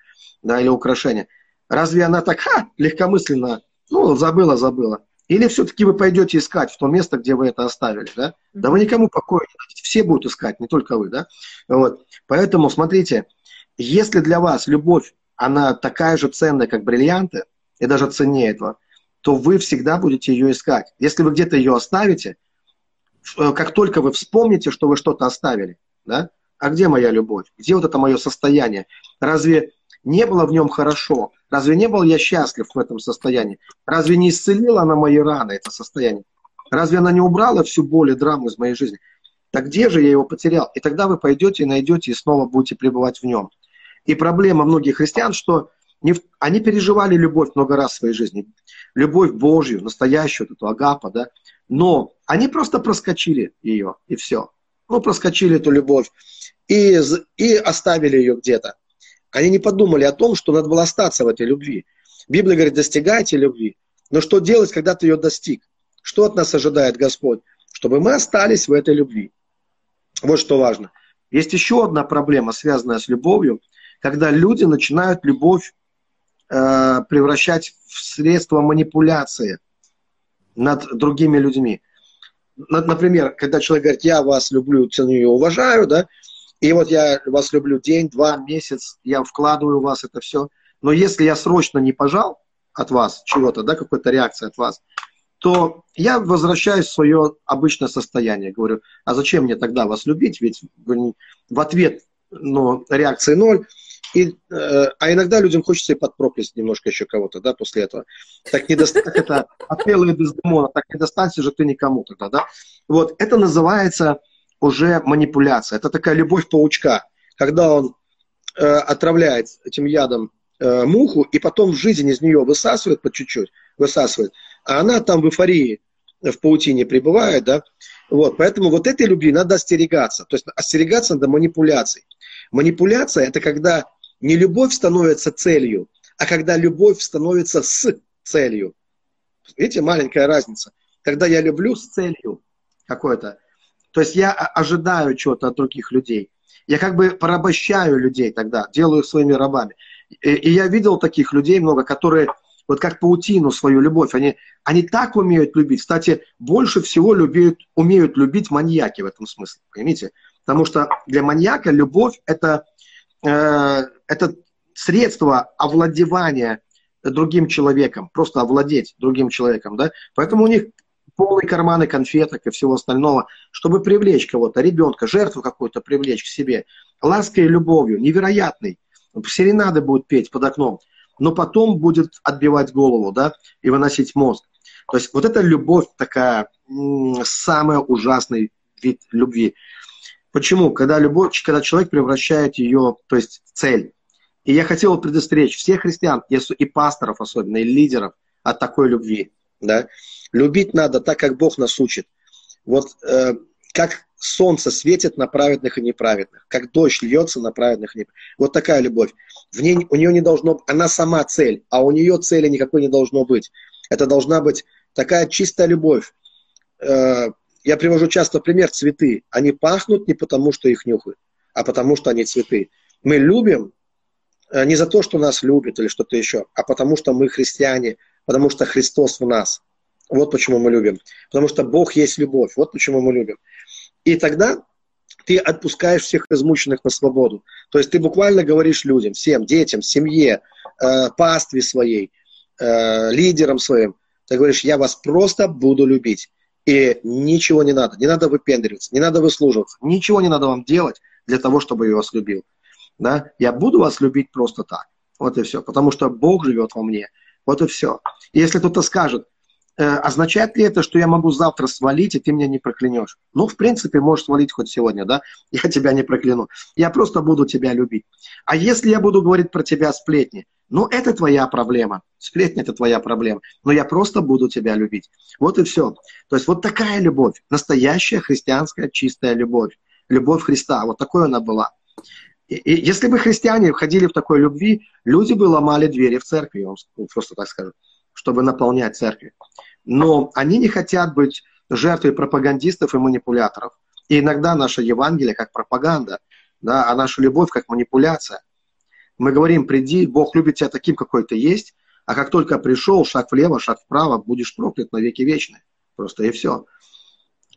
да, или украшение, разве она так, ха, легкомысленно, ну, забыла, забыла. Или все-таки вы пойдете искать в то место, где вы это оставили, да? Да вы никому покоя не дадите, все будут искать, не только вы, да? Вот. Поэтому, смотрите, если для вас любовь, она такая же ценная, как бриллианты, и даже ценнее этого, то вы всегда будете ее искать. Если вы где-то ее оставите, э, как только вы вспомните, что вы что-то оставили, да, а где моя любовь? Где вот это мое состояние? Разве не было в нем хорошо? Разве не был я счастлив в этом состоянии? Разве не исцелила она мои раны, это состояние? Разве она не убрала всю боль и драму из моей жизни? Так где же я его потерял? И тогда вы пойдете и найдете, и снова будете пребывать в нем. И проблема многих христиан, что не, они переживали любовь много раз в своей жизни. Любовь Божью, настоящую, эту агапа, да. Но они просто проскочили ее, и все. Ну, проскочили эту любовь и, и оставили ее где-то. Они не подумали о том, что надо было остаться в этой любви. Библия говорит, достигайте любви. Но что делать, когда ты ее достиг? Что от нас ожидает Господь? Чтобы мы остались в этой любви. Вот что важно. Есть еще одна проблема, связанная с любовью, когда люди начинают любовь э, превращать в средство манипуляции над другими людьми. Например, когда человек говорит, я вас люблю, ценю и уважаю, да, и вот я вас люблю день, два, месяц, я вкладываю в вас это все. Но если я срочно не пожал от вас чего-то, да, какой-то реакции от вас, то я возвращаюсь в свое обычное состояние. Говорю, а зачем мне тогда вас любить? Ведь в ответ ну, реакции ноль. И, э, а иногда людям хочется и под проклясть немножко еще кого-то, да, после этого. Так не достать это от белого бездемона, так не достанься же ты никому тогда, да. Вот, это называется уже манипуляция. Это такая любовь паучка, когда он э, отравляет этим ядом э, муху и потом в жизнь из нее высасывает по чуть-чуть, высасывает, а она там в эйфории в паутине пребывает, да, вот, поэтому вот этой любви надо остерегаться, то есть остерегаться надо манипуляций. Манипуляция – это когда не любовь становится целью, а когда любовь становится с целью. Видите, маленькая разница. Когда я люблю с целью какой-то, то есть я ожидаю чего-то от других людей. Я как бы порабощаю людей тогда, делаю их своими рабами. И, и я видел таких людей много, которые вот как паутину свою любовь, они, они так умеют любить. Кстати, больше всего любят, умеют любить маньяки в этом смысле, понимаете? Потому что для маньяка любовь это, э, это средство овладевания другим человеком, просто овладеть другим человеком, да? Поэтому у них полные карманы конфеток и всего остального, чтобы привлечь кого-то, ребенка, жертву какую-то привлечь к себе, лаской и любовью, невероятный. Серенады будет петь под окном, но потом будет отбивать голову, да, и выносить мозг. То есть вот эта любовь такая, самый ужасный вид любви. Почему? Когда любовь, когда человек превращает ее, то есть цель. И я хотел предостеречь всех христиан, и пасторов особенно, и лидеров от такой любви. Да? Любить надо так, как Бог нас учит. Вот э, как солнце светит на праведных и неправедных, как дождь льется на праведных и неправедных. Вот такая любовь. В ней, у нее не должно, она сама цель, а у нее цели никакой не должно быть. Это должна быть такая чистая любовь. Э, я привожу часто пример цветы. Они пахнут не потому, что их нюхают, а потому, что они цветы. Мы любим не за то, что нас любят или что-то еще, а потому, что мы христиане, потому что Христос в нас. Вот почему мы любим. Потому что Бог есть любовь. Вот почему мы любим. И тогда ты отпускаешь всех измученных на свободу. То есть ты буквально говоришь людям, всем, детям, семье, э, пастве своей, э, лидерам своим, ты говоришь, я вас просто буду любить. И ничего не надо, не надо выпендриваться, не надо выслуживаться, ничего не надо вам делать для того, чтобы я вас любил. Да? Я буду вас любить просто так. Вот и все. Потому что Бог живет во мне. Вот и все. Если кто-то скажет, э, означает ли это, что я могу завтра свалить, и ты меня не проклянешь? Ну, в принципе, можешь свалить хоть сегодня, да? (laughs) Я тебя не прокляну. Я просто буду тебя любить. А если я буду говорить про тебя сплетни, ну, это твоя проблема. Сплетня – это твоя проблема. Но я просто буду тебя любить. Вот и все. То есть вот такая любовь. Настоящая христианская чистая любовь. Любовь Христа. Вот такой она была. И, и если бы христиане входили в такой любви, люди бы ломали двери в церкви, я вам просто так скажу, чтобы наполнять церкви. Но они не хотят быть жертвой пропагандистов и манипуляторов. И иногда наше Евангелие как пропаганда, да, а наша любовь как манипуляция. Мы говорим, приди, Бог любит тебя таким, какой ты есть, а как только пришел, шаг влево, шаг вправо, будешь проклят на веки вечные. Просто и все.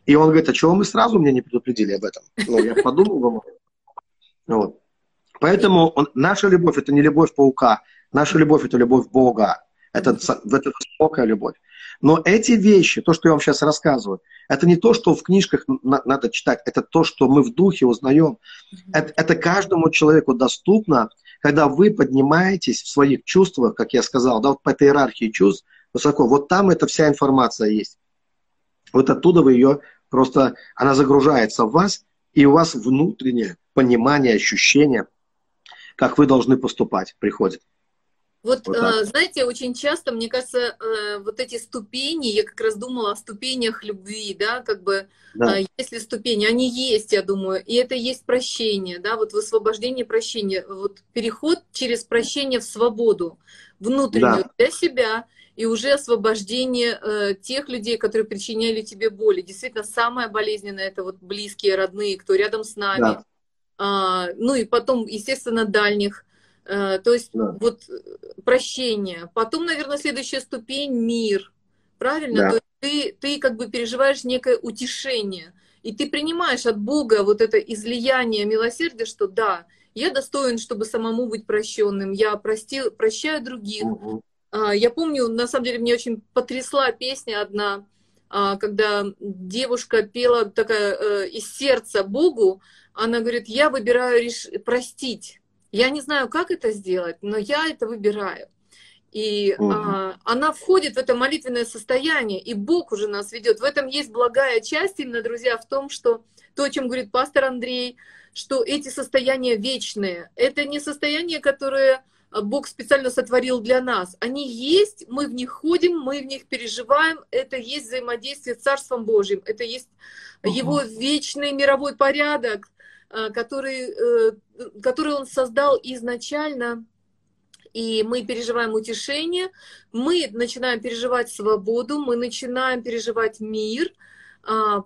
И он говорит, а чего мы сразу мне не предупредили об этом? Ну, я подумал, вот. Поэтому он, наша любовь – это не любовь паука, наша любовь – это любовь Бога. Это, это высокая любовь. Но эти вещи, то, что я вам сейчас рассказываю, это не то, что в книжках на, надо читать, это то, что мы в духе узнаем. Это, это каждому человеку доступно, когда вы поднимаетесь в своих чувствах, как я сказал, да, вот по этой иерархии чувств высоко, вот там эта вся информация есть. Вот оттуда вы ее просто, она загружается в вас, и у вас внутреннее понимание, ощущение, как вы должны поступать, приходит. Вот, вот э, знаете, очень часто, мне кажется, э, вот эти ступени, я как раз думала о ступенях любви, да, как бы, да. Э, если ступени, они есть, я думаю, и это есть прощение, да, вот высвобождение прощения, вот переход через прощение в свободу внутреннюю да. для себя, и уже освобождение э, тех людей, которые причиняли тебе боли. Действительно, самое болезненное это вот близкие, родные, кто рядом с нами. Да. А, ну и потом, естественно, дальних Э, то есть да. вот прощение. Потом, наверное, следующая ступень мир. Правильно? Да. То есть ты, ты как бы переживаешь некое утешение. И ты принимаешь от Бога вот это излияние милосердия, что да, я достоин, чтобы самому быть прощенным. Я простил, прощаю других. Угу. Я помню, на самом деле, мне очень потрясла песня одна, а, когда девушка пела такая э, из сердца Богу, она говорит, я выбираю реш... простить. Я не знаю, как это сделать, но я это выбираю. И угу. а, она входит в это молитвенное состояние, и Бог уже нас ведет. В этом есть благая часть, именно, друзья, в том, что то, о чем говорит пастор Андрей, что эти состояния вечные. Это не состояния, которые Бог специально сотворил для нас. Они есть, мы в них ходим, мы в них переживаем. Это есть взаимодействие с Царством Божьим. Это есть угу. Его вечный мировой порядок который, э, который он создал изначально, и мы переживаем утешение, мы начинаем переживать свободу, мы начинаем переживать мир – а,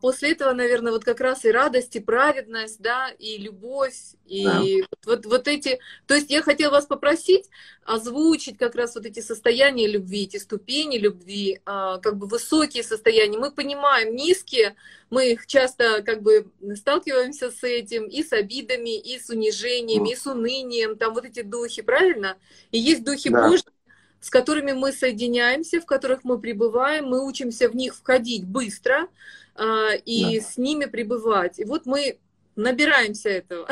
после этого, наверное, вот как раз и радость, и праведность, да, и любовь, и да. вот, вот, эти... То есть я хотела вас попросить озвучить как раз вот эти состояния любви, эти ступени любви, а, как бы высокие состояния. Мы понимаем низкие, мы их часто как бы сталкиваемся с этим, и с обидами, и с унижением, и с унынием, там вот эти духи, правильно? И есть духи да. Божьи, с которыми мы соединяемся, в которых мы пребываем, мы учимся в них входить быстро, а, и да. с ними пребывать. И вот мы набираемся этого.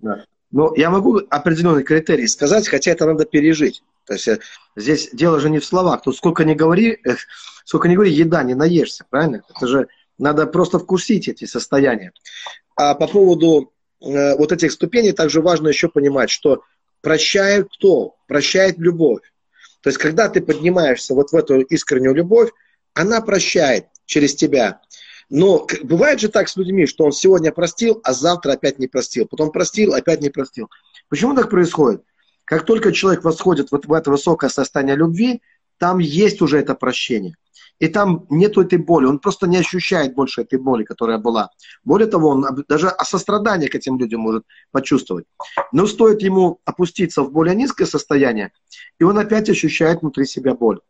Да. Но я могу определенный критерий сказать, хотя это надо пережить. То есть э, здесь дело же не в словах. Тут сколько не говори, сколько не говори, еда не наешься, правильно? Это же надо просто вкусить эти состояния. А по поводу э, вот этих ступеней также важно еще понимать, что прощает кто? Прощает любовь. То есть, когда ты поднимаешься вот в эту искреннюю любовь, она прощает через тебя. Но бывает же так с людьми, что он сегодня простил, а завтра опять не простил. Потом простил, опять не простил. Почему так происходит? Как только человек восходит вот в это высокое состояние любви, там есть уже это прощение. И там нету этой боли, он просто не ощущает больше этой боли, которая была. Более того, он даже сострадание к этим людям может почувствовать. Но стоит ему опуститься в более низкое состояние, и он опять ощущает внутри себя боль.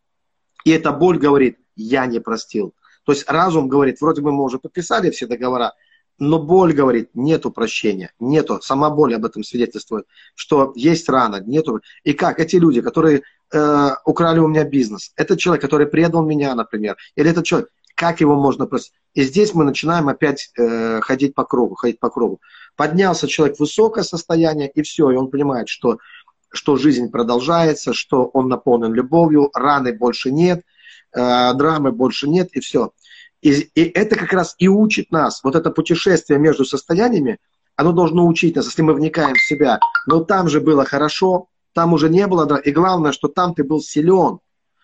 И эта боль говорит, я не простил. То есть разум говорит, вроде бы мы уже подписали все договора, но боль говорит, нету прощения, нету. Сама боль об этом свидетельствует, что есть рана, нету. И как эти люди, которые э, украли у меня бизнес, этот человек, который предал меня, например, или этот человек, как его можно простить? И здесь мы начинаем опять э, ходить по кругу, ходить по кругу. Поднялся человек в высокое состояние, и все, и он понимает, что, что жизнь продолжается, что он наполнен любовью, раны больше нет, э, драмы больше нет, и все. И, и это как раз и учит нас, вот это путешествие между состояниями, оно должно учить нас, если мы вникаем в себя. Но там же было хорошо, там уже не было, да, и главное, что там ты был силен,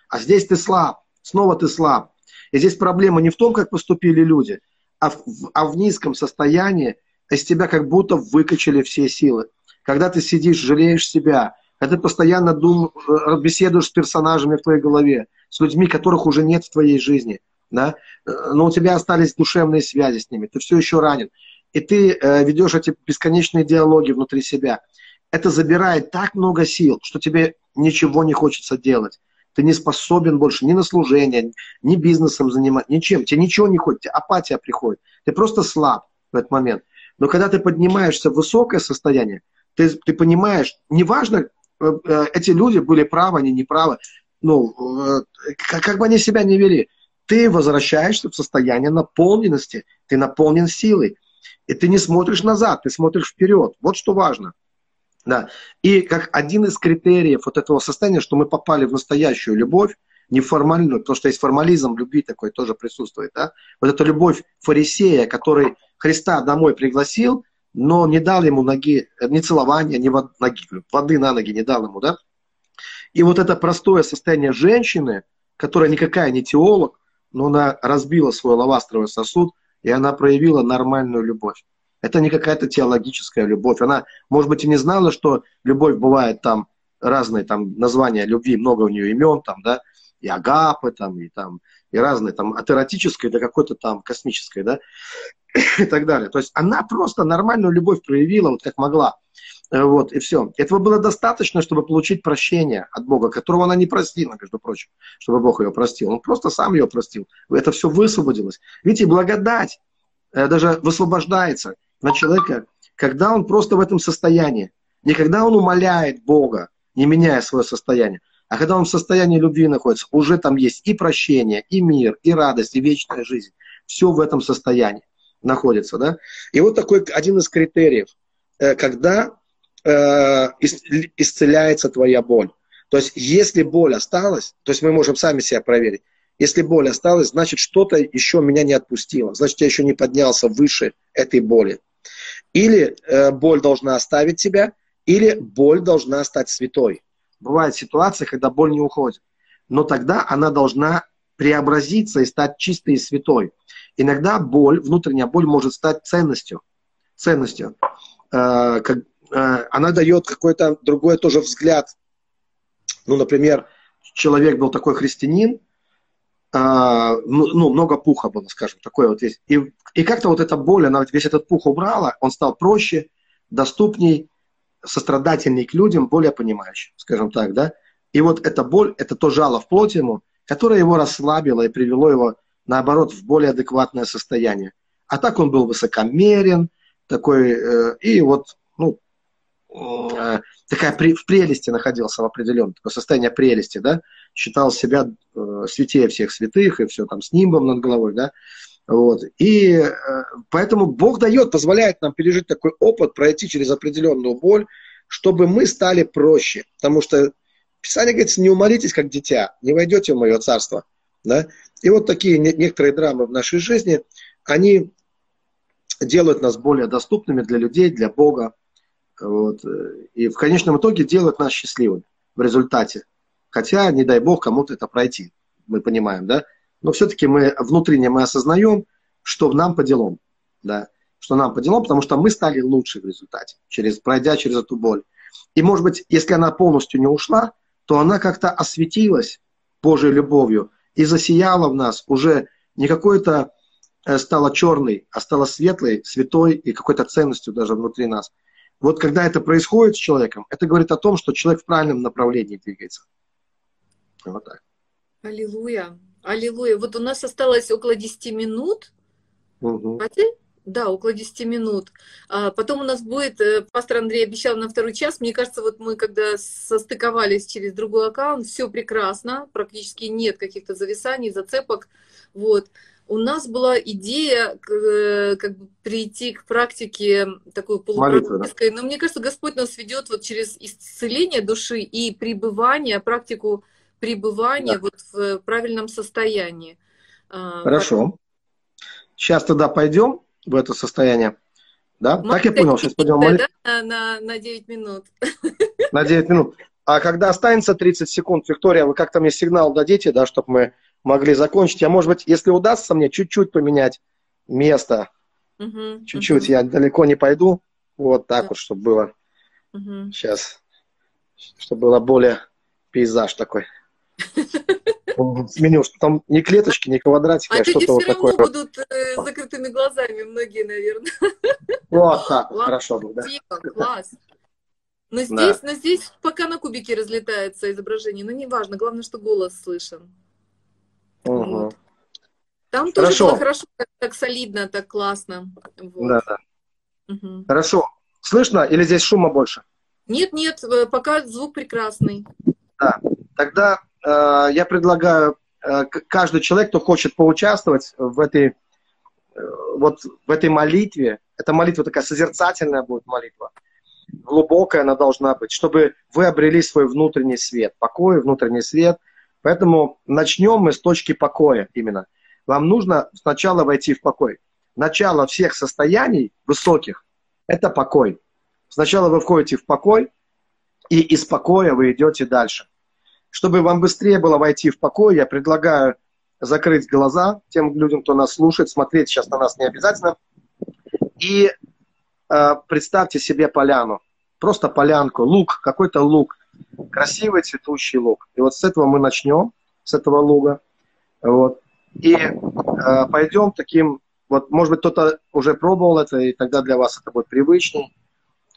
а здесь ты слаб, снова ты слаб. И здесь проблема не в том, как поступили люди, а в, а в низком состоянии из тебя как будто выкачали все силы. Когда ты сидишь, жалеешь себя, когда ты постоянно дум, э, беседуешь с персонажами в твоей голове, с людьми, которых уже нет в твоей жизни – да, но у тебя остались душевные связи с ними, ты все еще ранен, и ты э, ведешь эти бесконечные диалоги внутри себя. Это забирает так много сил, что тебе ничего не хочется делать. Ты не способен больше ни на служение, ни бизнесом заниматься, ничем. Тебе ничего не хочется, апатия приходит. Ты просто слаб в этот момент. Но когда ты поднимаешься в высокое состояние, ты, ты понимаешь, неважно, э, э, эти люди были правы, они не правы, ну, э, как, как бы они себя не вели, ты возвращаешься в состояние наполненности, ты наполнен силой. И ты не смотришь назад, ты смотришь вперед. Вот что важно. Да. И как один из критериев вот этого состояния, что мы попали в настоящую любовь, неформальную, потому что есть формализм любви такой тоже присутствует. Да? Вот эта любовь фарисея, который Христа домой пригласил, но не дал ему ноги, не целования, не вод, ноги, воды на ноги не дал ему. Да? И вот это простое состояние женщины, которая никакая не теолог, но она разбила свой лавастровый сосуд, и она проявила нормальную любовь. Это не какая-то теологическая любовь. Она, может быть, и не знала, что любовь бывает там разные там названия любви, много у нее имен там, да, и агапы там, и там, и разные там, от эротической до какой-то там космической, да, (coughs) и так далее. То есть она просто нормальную любовь проявила, вот как могла. Э, вот, и все. Этого было достаточно, чтобы получить прощение от Бога, которого она не простила, между прочим, чтобы Бог ее простил. Он просто сам ее простил. Это все высвободилось. Видите, благодать э, даже высвобождается на человека, когда он просто в этом состоянии. Не когда он умоляет Бога, не меняя свое состояние, а когда он в состоянии любви находится, уже там есть и прощение, и мир, и радость, и вечная жизнь. Все в этом состоянии находится. Да? И вот такой один из критериев, э, когда э, исцеляется твоя боль. То есть, если боль осталась, то есть мы можем сами себя проверить. Если боль осталась, значит, что-то еще меня не отпустило. Значит, я еще не поднялся выше этой боли. Или э, боль должна оставить тебя, или боль должна стать святой. Бывает ситуация, когда боль не уходит. Но тогда она должна преобразиться и стать чистой и святой. Иногда боль, внутренняя боль может стать ценностью. Ценностью. Э, как, Э, она дает какой-то другой тоже взгляд. Ну, например, человек был такой христианин, ну, ну, много пуха было, скажем, такое вот есть. И, и как-то вот эта боль, она весь этот пух убрала, он стал проще, доступней, сострадательней к людям, более понимающий, скажем так, да. И вот эта боль, это то жало в плоти ему, которое его расслабило и привело его, наоборот, в более адекватное состояние. А так он был высокомерен, такой, э, и вот, такая при, в прелести находился в определенном, такое состояние прелести, да, считал себя э, святее всех святых и все там с нимбом над головой, да, вот. И э, поэтому Бог дает, позволяет нам пережить такой опыт, пройти через определенную боль, чтобы мы стали проще. Потому что Писание говорит, не умолитесь, как дитя, не войдете в мое царство. Да? И вот такие некоторые драмы в нашей жизни, они делают нас более доступными для людей, для Бога. Вот. И в конечном итоге делают нас счастливыми в результате. Хотя, не дай бог, кому-то это пройти, мы понимаем, да? Но все-таки мы внутренне мы осознаем, что нам по делам, да? Что нам по делам, потому что мы стали лучше в результате, через, пройдя через эту боль. И, может быть, если она полностью не ушла, то она как-то осветилась Божьей любовью, и засияла в нас уже не какой-то э, стала черной, а стала светлой, святой и какой-то ценностью даже внутри нас. Вот когда это происходит с человеком, это говорит о том, что человек в правильном направлении двигается. Вот так. Аллилуйя. Аллилуйя. Вот у нас осталось около 10 минут. Угу. Да, около 10 минут. А потом у нас будет, э, пастор Андрей обещал на второй час. Мне кажется, вот мы когда состыковались через другой аккаунт, все прекрасно, практически нет каких-то зависаний, зацепок. Вот. У нас была идея э, как бы прийти к практике такой полупрактической, да? но мне кажется, Господь нас ведет вот через исцеление души и пребывание, практику пребывания да. вот в правильном состоянии. А, Хорошо. Сейчас тогда пойдем в это состояние. Да? Может, так я понял, сейчас пойдем молиться. Да? На, на 9 минут. На 9 минут. А когда останется 30 секунд, Виктория, вы как-то мне сигнал дадите, да, чтобы мы могли закончить. А может быть, если удастся мне чуть-чуть поменять место, угу, чуть-чуть, угу. я далеко не пойду, вот так да. вот, чтобы было угу. сейчас, чтобы было более пейзаж такой. Сменил, что там не клеточки, не квадратики, а, а что-то вот такое. Они будут э, закрытыми глазами, многие, наверное. Вот так, хорошо было, да. Класс. Но здесь, да. но здесь пока на кубике разлетается изображение, но неважно, главное, что голос слышен. Угу. Вот. Там тоже хорошо. было хорошо, так, так солидно, так классно. Вот. Да, да. Угу. Хорошо. Слышно или здесь шума больше? Нет, нет, э, пока звук прекрасный. Да. Тогда э, я предлагаю э, каждый человек, кто хочет поучаствовать в этой э, вот в этой молитве, эта молитва такая созерцательная будет молитва, глубокая она должна быть, чтобы вы обрели свой внутренний свет, покой, внутренний свет – Поэтому начнем мы с точки покоя именно. Вам нужно сначала войти в покой. Начало всех состояний высоких – это покой. Сначала вы входите в покой, и из покоя вы идете дальше. Чтобы вам быстрее было войти в покой, я предлагаю закрыть глаза тем людям, кто нас слушает, смотреть сейчас на нас не обязательно. И э, представьте себе поляну, просто полянку, лук, какой-то лук – красивый цветущий луг. И вот с этого мы начнем, с этого луга. Вот. И э, пойдем таким, вот, может быть, кто-то уже пробовал это, и тогда для вас это будет привычней.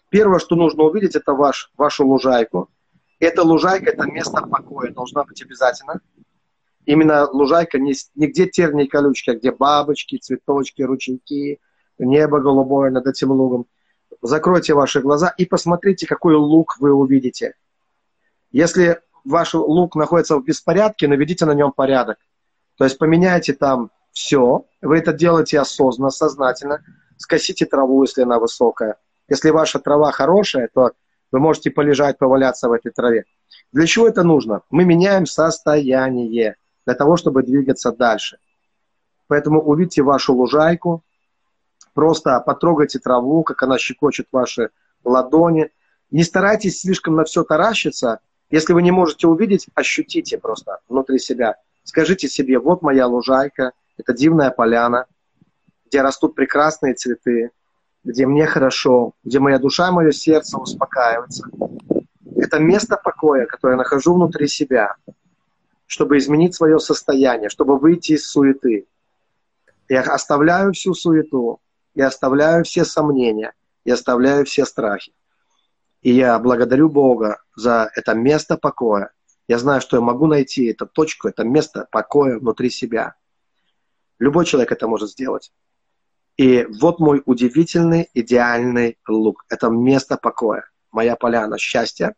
Первое, что нужно увидеть, это ваш, вашу лужайку. Эта лужайка, это место покоя, должна быть обязательно. Именно лужайка, не, не где тернии и колючки, а где бабочки, цветочки, ручейки, небо голубое над этим лугом. Закройте ваши глаза и посмотрите, какой лук вы увидите – если ваш лук находится в беспорядке, наведите на нем порядок. То есть поменяйте там все. Вы это делаете осознанно, сознательно. Скосите траву, если она высокая. Если ваша трава хорошая, то вы можете полежать, поваляться в этой траве. Для чего это нужно? Мы меняем состояние для того, чтобы двигаться дальше. Поэтому увидите вашу лужайку, просто потрогайте траву, как она щекочет ваши ладони. Не старайтесь слишком на все таращиться, если вы не можете увидеть, ощутите просто внутри себя. Скажите себе, вот моя лужайка, это дивная поляна, где растут прекрасные цветы, где мне хорошо, где моя душа мое сердце успокаиваются. Это место покоя, которое я нахожу внутри себя, чтобы изменить свое состояние, чтобы выйти из суеты. Я оставляю всю суету, я оставляю все сомнения, я оставляю все страхи. И я благодарю Бога за это место покоя. Я знаю, что я могу найти эту точку, это место покоя внутри себя. Любой человек это может сделать. И вот мой удивительный, идеальный лук. Это место покоя. Моя поляна счастья,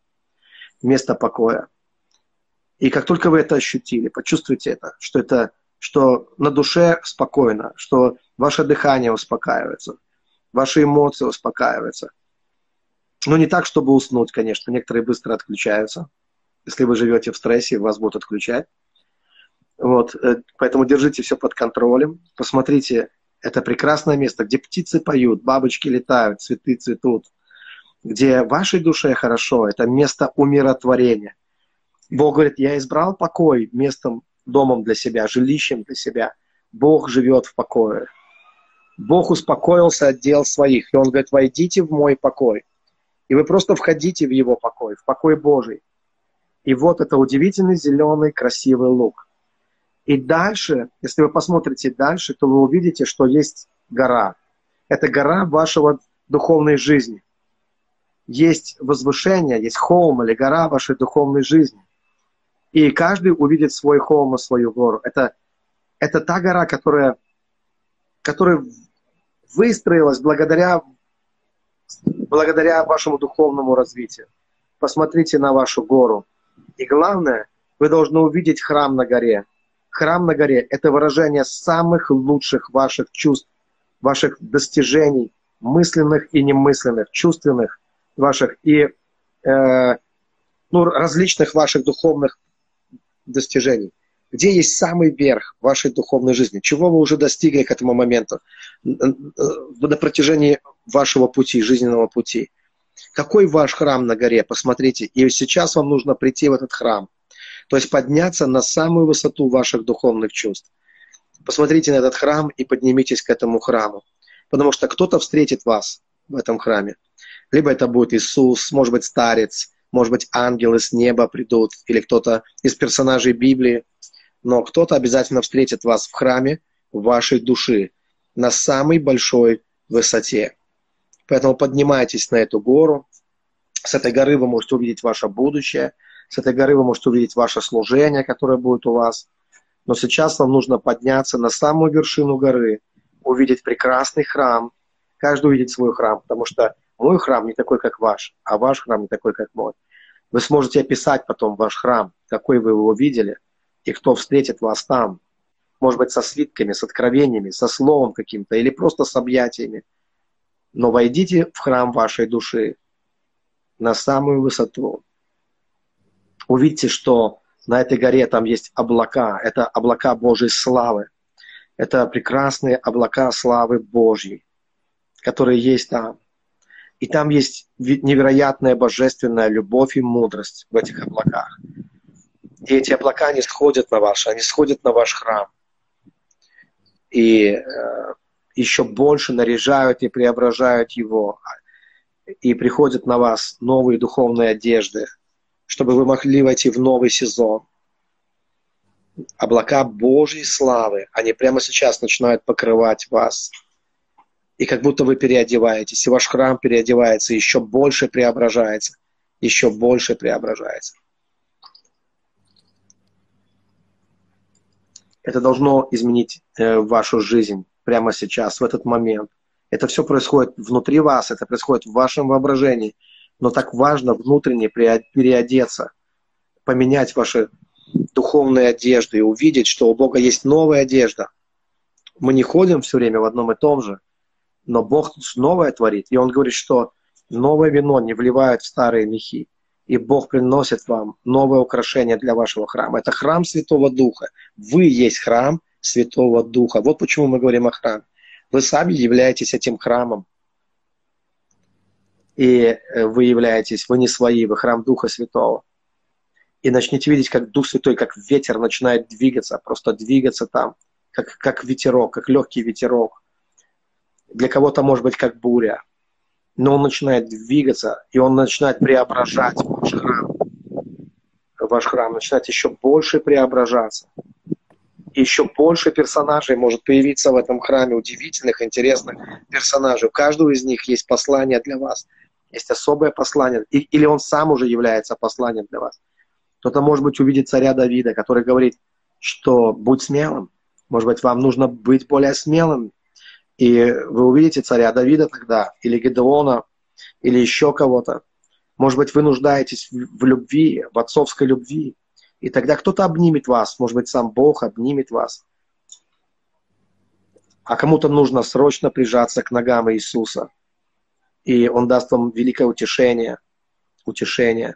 место покоя. И как только вы это ощутили, почувствуйте это, что это, что на душе спокойно, что ваше дыхание успокаивается, ваши эмоции успокаиваются, но не так, чтобы уснуть, конечно. Некоторые быстро отключаются. Если вы живете в стрессе, вас будут отключать. Вот, э, поэтому держите все под контролем. Посмотрите, это прекрасное место, где птицы поют, бабочки летают, цветы цветут, где вашей душе хорошо. Это место умиротворения. Бог говорит, я избрал покой местом, домом для себя, жилищем для себя. Бог живет в покое. Бог успокоился от дел своих. И Он говорит, войдите в мой покой. И вы просто входите в его покой, в покой Божий. И вот это удивительный зеленый красивый лук. И дальше, если вы посмотрите дальше, то вы увидите, что есть гора. Это гора вашего духовной жизни. Есть возвышение, есть холм или гора вашей духовной жизни. И каждый увидит свой холм и свою гору. Это, это та гора, которая, которая выстроилась благодаря, благодаря вашему духовному развитию. Посмотрите на вашу гору. И главное, вы должны увидеть храм на горе. Храм на горе – это выражение самых лучших ваших чувств, ваших достижений, мысленных и немысленных, чувственных ваших и э, ну, различных ваших духовных достижений. Где есть самый верх вашей духовной жизни? Чего вы уже достигли к этому моменту на протяжении вашего пути, жизненного пути? Какой ваш храм на горе? Посмотрите. И сейчас вам нужно прийти в этот храм. То есть подняться на самую высоту ваших духовных чувств. Посмотрите на этот храм и поднимитесь к этому храму. Потому что кто-то встретит вас в этом храме. Либо это будет Иисус, может быть, старец, может быть, ангелы с неба придут, или кто-то из персонажей Библии, но кто-то обязательно встретит вас в храме вашей души на самой большой высоте. Поэтому поднимайтесь на эту гору. С этой горы вы можете увидеть ваше будущее. С этой горы вы можете увидеть ваше служение, которое будет у вас. Но сейчас вам нужно подняться на самую вершину горы, увидеть прекрасный храм. Каждый увидит свой храм, потому что мой храм не такой, как ваш, а ваш храм не такой, как мой. Вы сможете описать потом ваш храм, какой вы его видели, и кто встретит вас там. Может быть, со свитками, с откровениями, со словом каким-то, или просто с объятиями. Но войдите в храм вашей души на самую высоту. Увидьте, что на этой горе там есть облака. Это облака Божьей славы. Это прекрасные облака славы Божьей, которые есть там. И там есть невероятная божественная любовь и мудрость в этих облаках. И эти облака не сходят на ваш, они сходят на ваш храм. И э, еще больше наряжают и преображают его. И приходят на вас новые духовные одежды, чтобы вы могли войти в новый сезон. Облака Божьей славы, они прямо сейчас начинают покрывать вас – и как будто вы переодеваетесь, и ваш храм переодевается, еще больше преображается, еще больше преображается. Это должно изменить э, вашу жизнь прямо сейчас, в этот момент. Это все происходит внутри вас, это происходит в вашем воображении. Но так важно внутренне переодеться, поменять ваши духовные одежды и увидеть, что у Бога есть новая одежда. Мы не ходим все время в одном и том же, но Бог новое творит. И Он говорит, что новое вино не вливают в старые мехи. И Бог приносит вам новое украшение для вашего храма. Это храм Святого Духа. Вы есть храм Святого Духа. Вот почему мы говорим о храме. Вы сами являетесь этим храмом. И э, вы являетесь, вы не свои, вы храм Духа Святого. И начните видеть, как Дух Святой, как ветер начинает двигаться, просто двигаться там, как, как ветерок, как легкий ветерок для кого-то может быть как буря, но он начинает двигаться, и он начинает преображать ваш храм. Ваш храм начинает еще больше преображаться. Еще больше персонажей может появиться в этом храме, удивительных, интересных персонажей. У каждого из них есть послание для вас. Есть особое послание. Или он сам уже является посланием для вас. Кто-то, может быть, увидит царя Давида, который говорит, что будь смелым. Может быть, вам нужно быть более смелым, и вы увидите царя Давида тогда, или Гедеона, или еще кого-то. Может быть, вы нуждаетесь в любви, в отцовской любви. И тогда кто-то обнимет вас, может быть, сам Бог обнимет вас. А кому-то нужно срочно прижаться к ногам Иисуса. И Он даст вам великое утешение, утешение.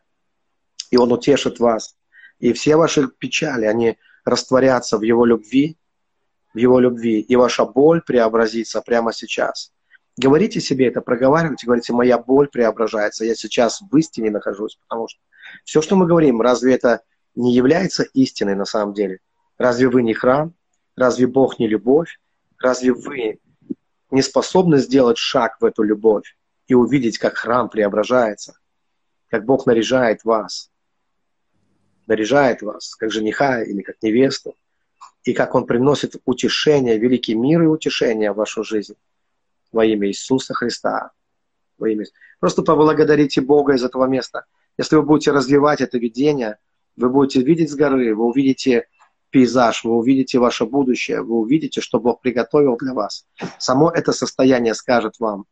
И Он утешит вас. И все ваши печали, они растворятся в Его любви, в Его любви, и ваша боль преобразится прямо сейчас. Говорите себе это, проговаривайте, говорите, моя боль преображается, я сейчас в истине нахожусь, потому что все, что мы говорим, разве это не является истиной на самом деле? Разве вы не храм? Разве Бог не любовь? Разве вы не способны сделать шаг в эту любовь и увидеть, как храм преображается, как Бог наряжает вас, наряжает вас, как жениха или как невесту, и как Он приносит утешение, великий мир и утешение в вашу жизнь во имя Иисуса Христа. Во имя... Просто поблагодарите Бога из этого места. Если вы будете развивать это видение, вы будете видеть с горы, вы увидите пейзаж, вы увидите ваше будущее, вы увидите, что Бог приготовил для вас. Само это состояние скажет вам,